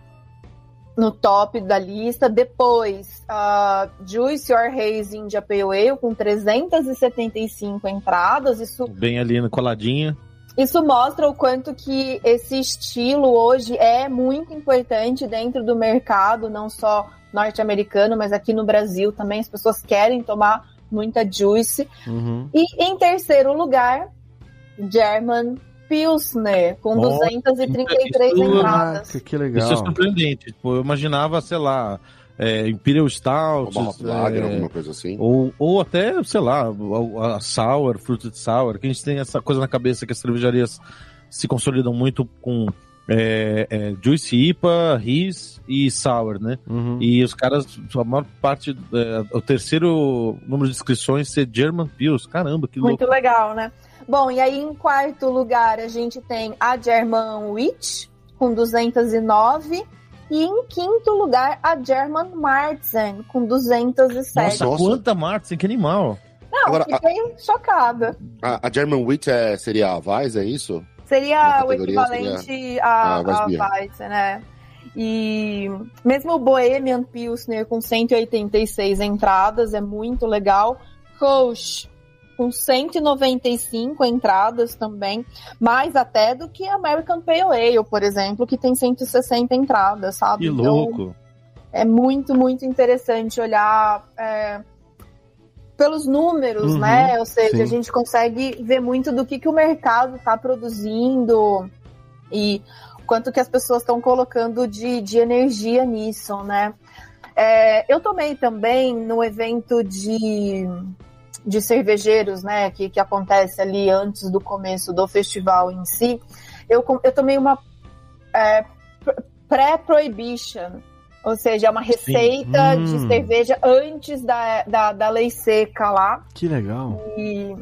no top da lista. Depois, a Juice or Haze India Pale Ale com 375 entradas, isso Bem ali no coladinha. Isso mostra o quanto que esse estilo hoje é muito importante dentro do mercado, não só norte-americano, mas aqui no Brasil também as pessoas querem tomar muita juice. Uhum. E em terceiro lugar, German Pilsner, com Nossa, 233 isso- entradas. Caraca, que Isso é legal. surpreendente. Tipo, eu imaginava, sei lá, é, Imperial Stout. Uma lager, é, alguma coisa assim. ou, ou até, sei lá, a, a Sour, Fruited Sour, que a gente tem essa coisa na cabeça que as cervejarias se consolidam muito com é, é, Juice IPA, Riz e Sour, né? Uhum. E os caras, a maior parte, é, o terceiro número de inscrições ser German Pils. Caramba, que louco. Muito legal, né? Bom, e aí em quarto lugar a gente tem a German Witch, com 209. E em quinto lugar, a German Marzen, com 207. Nossa, Nossa. quanta Martin, que animal. Não, Agora, fiquei chocada. A, a German Wheat é, seria a Weiss, é isso? Seria o equivalente a a, a né? E mesmo o Bohemian Pilsner com 186 entradas, é muito legal. Kolsch com 195 entradas também, mais até do que American Pale Ale, por exemplo, que tem 160 entradas, sabe? Que Então, louco. é muito, muito interessante olhar é, pelos números, Uhum, né? Ou seja, sim. a gente consegue ver muito do que, que o mercado está produzindo e quanto que as pessoas estão colocando de, de energia nisso, né? É, eu tomei também no evento de, de cervejeiros, né, que, que acontece ali antes do começo do festival em si. Eu, eu tomei uma é, pré-prohibition, ou seja, é uma receita Hum. de cerveja antes da, da, da lei seca lá. Que legal. E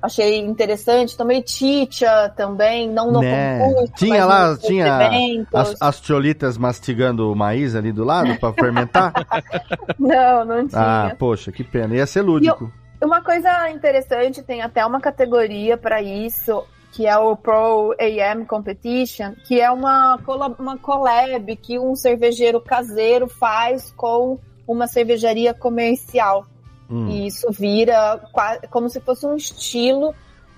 achei interessante. Tomei chicha também, não no Né? concurso, Tinha lá- tinha. As, as tiolitas mastigando o maíz ali do lado pra fermentar? [laughs] Não, não tinha. ah, poxa, que pena. Ia ser lúdico. Uma coisa interessante, tem até uma categoria para isso, que é o Pro AM Competition, que é uma, uma collab que um cervejeiro caseiro faz com uma cervejaria comercial. Hum. E isso vira como se fosse um estilo,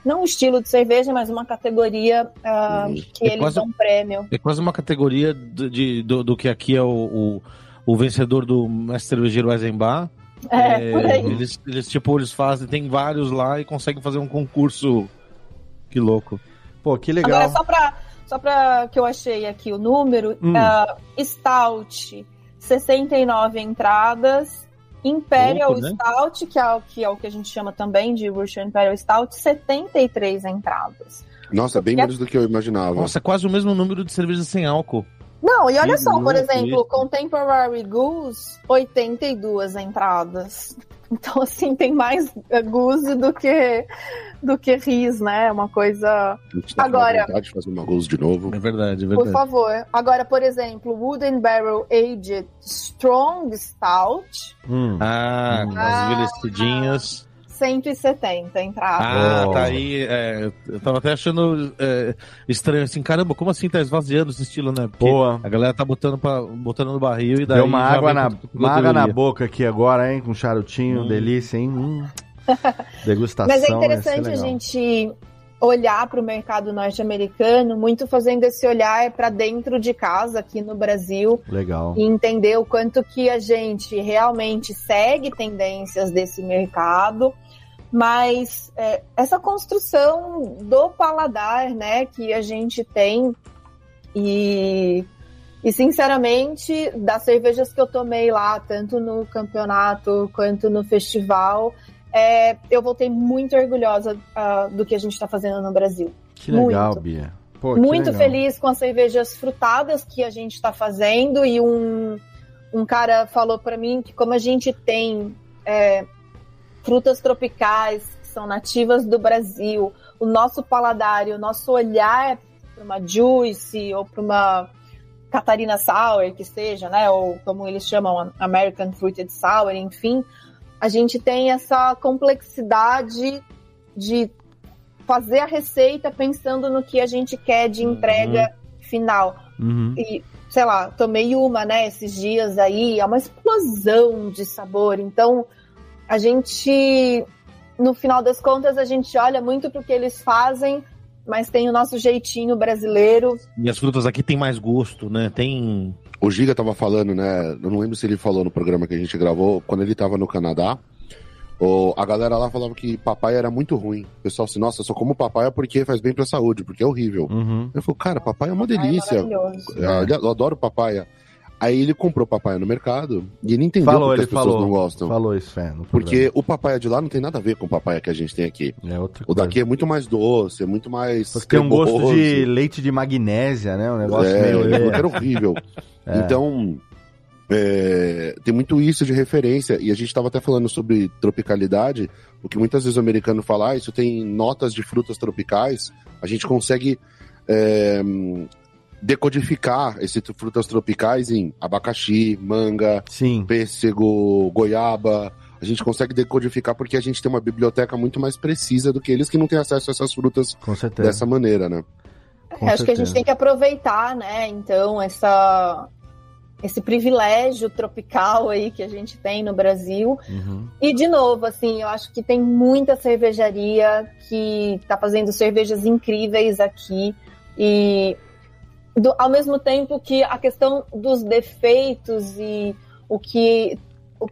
não um estilo de cerveja, mas uma categoria Uhum. que É eles quase- dão prêmio. É quase uma categoria de, de- do, do que aqui é o, o, o vencedor do mestre cervejeiro Eisenbach. É, por aí. eles, eles, tipo, eles fazem, tem vários lá e conseguem fazer um concurso. Que louco. Pô, que legal. Agora, só pra, só pra que eu achei aqui o número, Hum. ah, Stout, 69 entradas. Imperial Pouco, né? Stout, que é, o, que é o que a gente chama também de Russian Imperial Stout, 73 entradas. Nossa, bem menos do que eu imaginava. Nossa, é quase o mesmo número de cervejas sem álcool. Não, e olha Que só, por exemplo, isso. Contemporary Goose, 82 entradas. [laughs] Então, assim, tem mais eh, Goose do que, do que Riz, né? Uma coisa tá Agora- vontade de fazer uma gols de novo. É verdade, é Por verdade. favor. Agora, por exemplo, Wooden Barrel Aged Strong Stout, Hum. Ah, Ah. as envelhecidinhas. 170 entradas. Ah, Oh. tá aí. é, eu tava até achando é, estranho assim, caramba, como assim tá esvaziando esse estilo, né? Porque Boa. a galera tá botando, pra, botando no barril e daí. Deu uma água, na, uma água na boca aqui agora, hein? Com charutinho, Hum. delícia, hein? Hum. [laughs] Degustação. Mas é ser interessante a gente olhar para o mercado norte-americano, muito fazendo esse olhar para dentro de casa aqui no Brasil Legal. e entender o quanto que a gente realmente segue tendências desse mercado, mas é, essa construção do paladar, né, que a gente tem e e sinceramente, das cervejas que eu tomei lá, tanto no campeonato quanto no festival, é, eu voltei muito orgulhosa ah, do que a gente está fazendo no Brasil. Que legal, Muito. Bia. Pô, muito legal. feliz com as cervejas frutadas que a gente está fazendo e um, um cara falou para mim que como a gente tem é, frutas tropicais que são nativas do Brasil, o nosso paladar e o nosso olhar para uma Juice ou para uma Catarina Sour, que seja, né? Ou como eles chamam, American Fruited Sour, enfim, a gente tem essa complexidade de fazer a receita pensando no que a gente quer de entrega final. Uhum. E, sei lá, tomei uma, né, esses dias aí, é uma explosão de sabor. Então, a gente, no final das contas, a gente olha muito pro que eles fazem, mas tem o nosso jeitinho brasileiro. E as frutas aqui tem mais gosto, né? Tem. O Giga tava falando, né? Eu não lembro se ele falou no programa que a gente gravou, quando ele tava no Canadá. o- a galera lá falava que papai era muito ruim. O pessoal assim, nossa, eu só como papaya porque faz bem pra saúde, porque é horrível. Uhum. Eu falei, cara, papai é uma Ai, delícia. maravilhoso. Eu, eu adoro papaya. Aí ele comprou papaya no mercado e ele entendeu Falou, porque ele as pessoas falou. não gostam. Falou isso, é, Porque o papaya de lá não tem nada a ver com o papaya que a gente tem aqui. É outra O coisa. daqui é muito mais doce, é muito mais. Porque tem um gosto de leite de magnésia, né? Um negócio é, meio. ele era horrível. [laughs] É. Então, é, tem muito isso de referência. E a gente estava até falando sobre tropicalidade, o que muitas vezes o americano fala, ah, isso tem notas de frutas tropicais. A gente consegue é, decodificar essas frutas tropicais em abacaxi, manga, Sim. pêssego, goiaba. A gente consegue decodificar porque a gente tem uma biblioteca muito mais precisa do que eles que não têm acesso a essas frutas Com certeza. dessa maneira, né? Com É, acho que a gente tem que aproveitar, né? Então, essa, esse privilégio tropical aí que a gente tem no Brasil. Uhum. E, de novo, assim, eu acho que tem muita cervejaria que está fazendo cervejas incríveis aqui. E, do- ao mesmo tempo que a questão dos defeitos e o que o-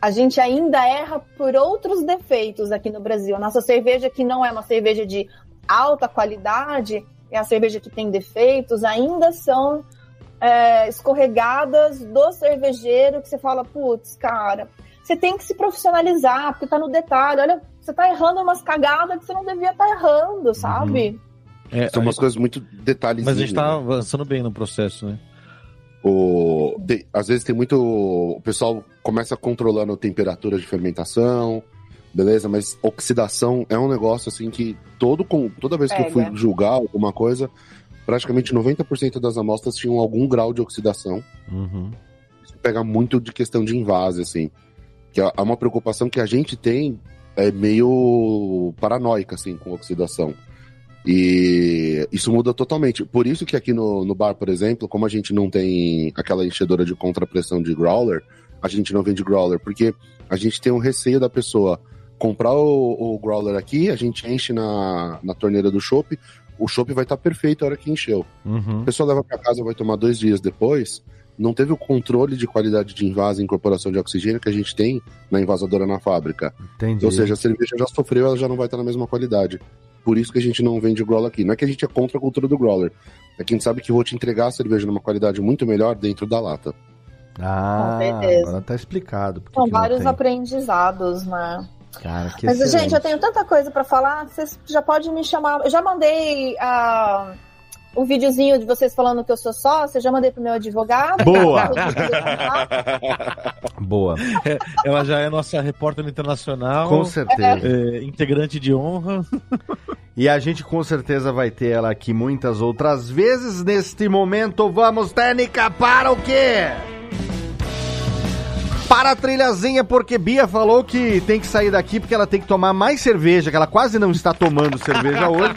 a gente ainda erra por outros defeitos aqui no Brasil. A nossa cerveja, que não é uma cerveja de alta qualidade, é a cerveja que tem defeitos, ainda são é, escorregadas do cervejeiro que você fala, putz, cara, você tem que se profissionalizar, porque tá no detalhe. Olha, você tá errando umas cagadas que você não devia estar tá errando, sabe? É, São umas coisas muito detalhes. mas a gente tá avançando bem no processo, né? O, tem- às vezes tem muito. O pessoal começa controlando a temperatura de fermentação, beleza? Mas oxidação é um negócio assim que todo, com- toda vez que eu fui Pega. julgar alguma coisa, praticamente 90% das amostras tinham algum grau de oxidação. Uhum. Isso pega muito de questão de invase, assim. Que é é uma preocupação que a gente tem é meio paranoica, assim, com oxidação. E isso muda totalmente. Por isso que aqui no, no bar, por exemplo, como a gente não tem aquela enchedora de contrapressão de growler, a gente não vende growler, porque a gente tem um receio da pessoa comprar o, o growler aqui, a gente enche na, na torneira do chopp, o chopp vai estar perfeito a hora que encheu. Uhum. A pessoa leva para casa, vai tomar dois dias depois, não teve o controle de qualidade de invase e incorporação de oxigênio que a gente tem na invasadora na fábrica. Entendi. Ou seja, a cerveja já sofreu, ela já não vai estar na mesma qualidade. Por isso que a gente não vende growler aqui. Não é que a gente é contra a cultura do growler. É que a gente sabe que eu vou te entregar a cerveja numa qualidade muito melhor dentro da lata. Ah, agora tá explicado. São vários aprendizados, né? Cara, que Mas, excelente. gente, eu tenho tanta coisa pra falar, vocês já podem me chamar. Eu já mandei ah, o videozinho de vocês falando que eu sou sócia, já mandei pro meu advogado. Boa. [laughs] Tá? Boa, Ela já é nossa repórter internacional, com certeza. é, integrante de honra. E a gente com certeza vai ter ela aqui muitas outras vezes. Neste momento, vamos, técnica, para o quê? Para a trilhazinha, porque Bia falou que tem que sair daqui porque ela tem que tomar mais cerveja, que ela quase não está tomando cerveja hoje.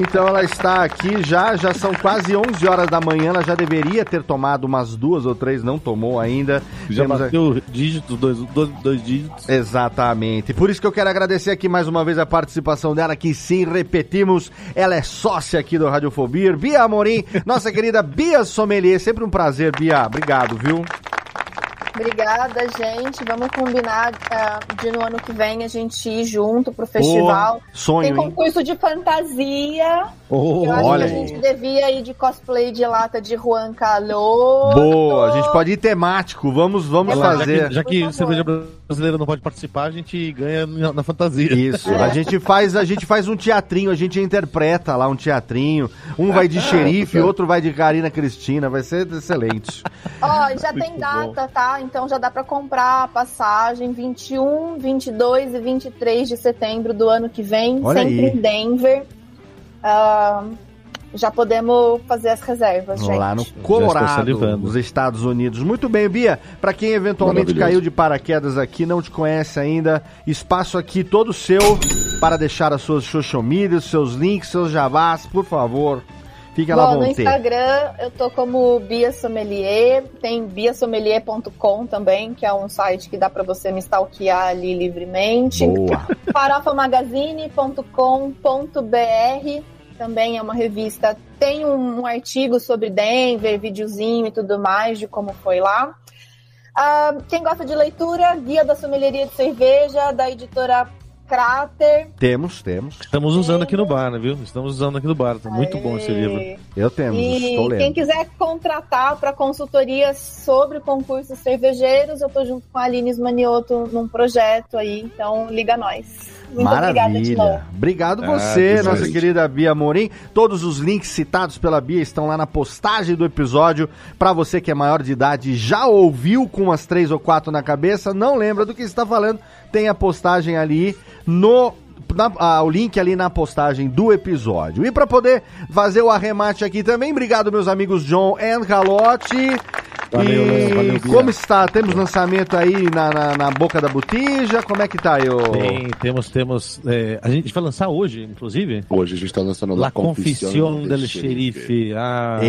Então ela está aqui já, já são quase 11 horas da manhã, ela já deveria ter tomado umas duas ou três, não tomou ainda. Já Temos a- bateu dígitos, dois, dois, dois dígitos. Exatamente. Por isso que eu quero agradecer aqui mais uma vez a participação dela, que sim, repetimos, ela é sócia aqui do Radiofobia, Bia Amorim, nossa querida Bia Sommelier. Sempre um prazer, Bia. Obrigado, viu? Obrigada, gente. Vamos combinar ah, de no ano que vem a gente ir junto pro festival. Sonho, Tem hein? concurso de fantasia. Oh, Eu acho olha que a aí. gente devia ir de cosplay de lata de Juan Calor. Boa, a gente pode ir temático, vamos, vamos Ela- fazer. Já que, já que cerveja brasileira não pode participar, a gente ganha na, na fantasia. Isso, a gente faz, a gente faz um teatrinho, a gente interpreta lá um teatrinho. Um vai de xerife, [laughs] outro vai de Karina Cristina, vai ser excelente. Ó, já Muito tem bom. data, tá? Então já dá pra comprar a passagem 21, 22 e 23 de setembro do ano que vem, Olha sempre aí. em Denver. Ah, já podemos fazer as reservas, gente. Lá no Colorado, nos Estados Unidos. Muito bem, Bia. Pra quem eventualmente caiu de paraquedas aqui, não te conhece ainda, espaço aqui todo seu para deixar as suas social media, seus links, seus jabás, por favor. Fica lá, Bom, no vão ter. Instagram eu tô como Bia Sommelier, tem biasommelier.com também, que é um site que dá pra você me stalkear ali livremente. Boa. [laughs] farofamagazine.com.br também é uma revista, tem um, um artigo sobre Denver, videozinho e tudo mais de como foi lá. Ah, quem gosta de leitura, Guia da Sommelieria de Cerveja, da editora Crater. Temos, temos. Estamos usando aqui no bar, né, viu? Estamos usando aqui no bar. Tá muito bom esse livro. Eu temos, estou E lendo. quem quiser contratar para consultoria sobre concursos cervejeiros, eu tô junto com a Aline Manioto num projeto aí, então liga nós. Muito obrigada de novo. Maravilha. Obrigado Ah, você, que nossa querida Bia Morim. Todos os links citados pela Bia estão lá na postagem do episódio. Pra você que é maior de idade e já ouviu com umas três ou quatro na cabeça, não lembra do que está falando, tem a postagem ali no na- ah, o link ali na postagem do episódio. E para poder fazer o arremate aqui também, obrigado meus amigos John and Calote. Valeu, e Léo, valeu, Bia. como está? Temos lançamento aí na, na, na boca da botija? Como é que tá aí? ô- Tem, temos, temos. é, a gente vai lançar hoje, inclusive. Hoje a gente tá lançando La Confissão del Xerife, a, a,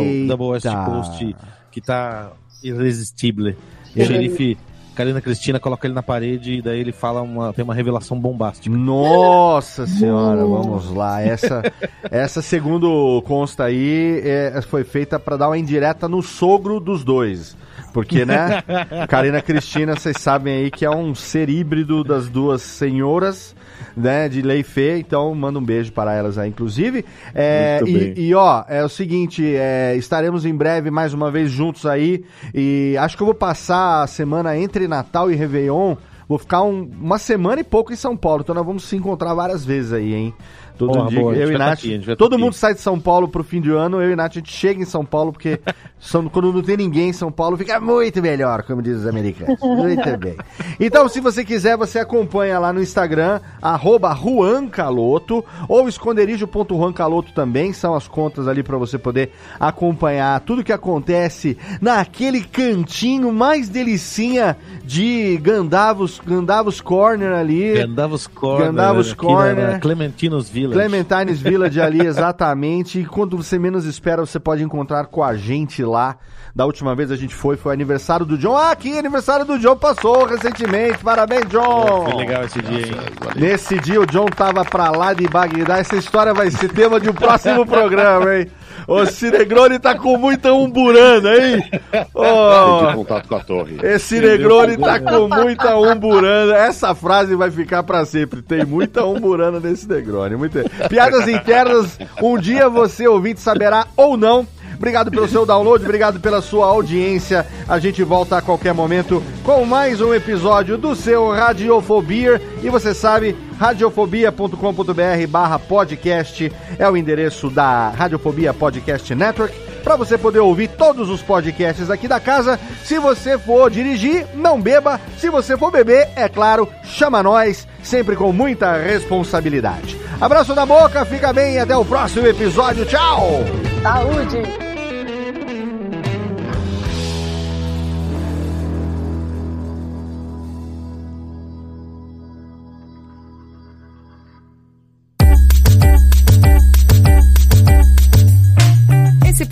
o. Double West Coast, que tá irresistível. Xerife, Karina Cristina, coloca ele na parede e daí ele fala uma, tem uma revelação bombástica. Nossa senhora, vamos lá. Essa, essa segundo consta aí, é, foi feita pra dar uma indireta no sogro dos dois. Porque, né? [laughs] Karina Cristina, vocês sabem aí que é um ser híbrido das duas senhoras, né? De lei fê. Então, manda um beijo para elas aí, inclusive. É, e, e, ó, é o seguinte: é, estaremos em breve mais uma vez juntos aí. E acho que eu vou passar a semana entre Natal e Réveillon. Vou ficar um- uma semana e pouco em São Paulo. Então, nós vamos se encontrar várias vezes aí, hein? Todo Boa, dia. boa, eu e tá Nath. aqui, tá todo aqui. mundo sai de São Paulo pro fim de ano. Eu e Nath, a gente chega em São Paulo, porque [laughs] são- quando não tem ninguém em São Paulo, fica muito melhor, como dizem os americanos. Muito bem. Então, se você quiser, você acompanha lá no Instagram, arroba Juan Caloto, ou esconderijo.juancaloto também, são as contas ali para você poder acompanhar tudo que acontece naquele cantinho mais delicinha de Gandavos, Gandavos Corner ali. Gandavos Corner. Gandavos Corner. Clementinos Village. Clementines Village ali, [laughs] exatamente. E quando você menos espera, você pode encontrar com a gente lá. Da última vez a gente foi, foi aniversário do John. Ah, aqui, aniversário do John passou recentemente. Parabéns, John! Foi legal esse dia, hein? Nesse dia o John tava pra lá de Bagdá. Essa história vai ser tema de um próximo [laughs] programa, hein? O Cinegrone tá com muita umburana, hein? Perdi contato com a torre. esse Negroni tá com muita umburana. Essa frase vai ficar pra sempre. Tem muita umburana nesse Negroni. Muita... Piadas internas. Um dia você, ouvinte, saberá ou não. Obrigado pelo seu download, obrigado pela sua audiência. A gente volta a qualquer momento com mais um episódio do seu Radiofobia. E você sabe, radiofobia.com.br barra podcast é o endereço da Radiofobia Podcast Network para você poder ouvir todos os podcasts aqui da casa. Se você for dirigir, não beba. Se você for beber, é claro, chama nós, sempre com muita responsabilidade. Abraço da boca, fica bem e até o próximo episódio. Tchau! Saúde!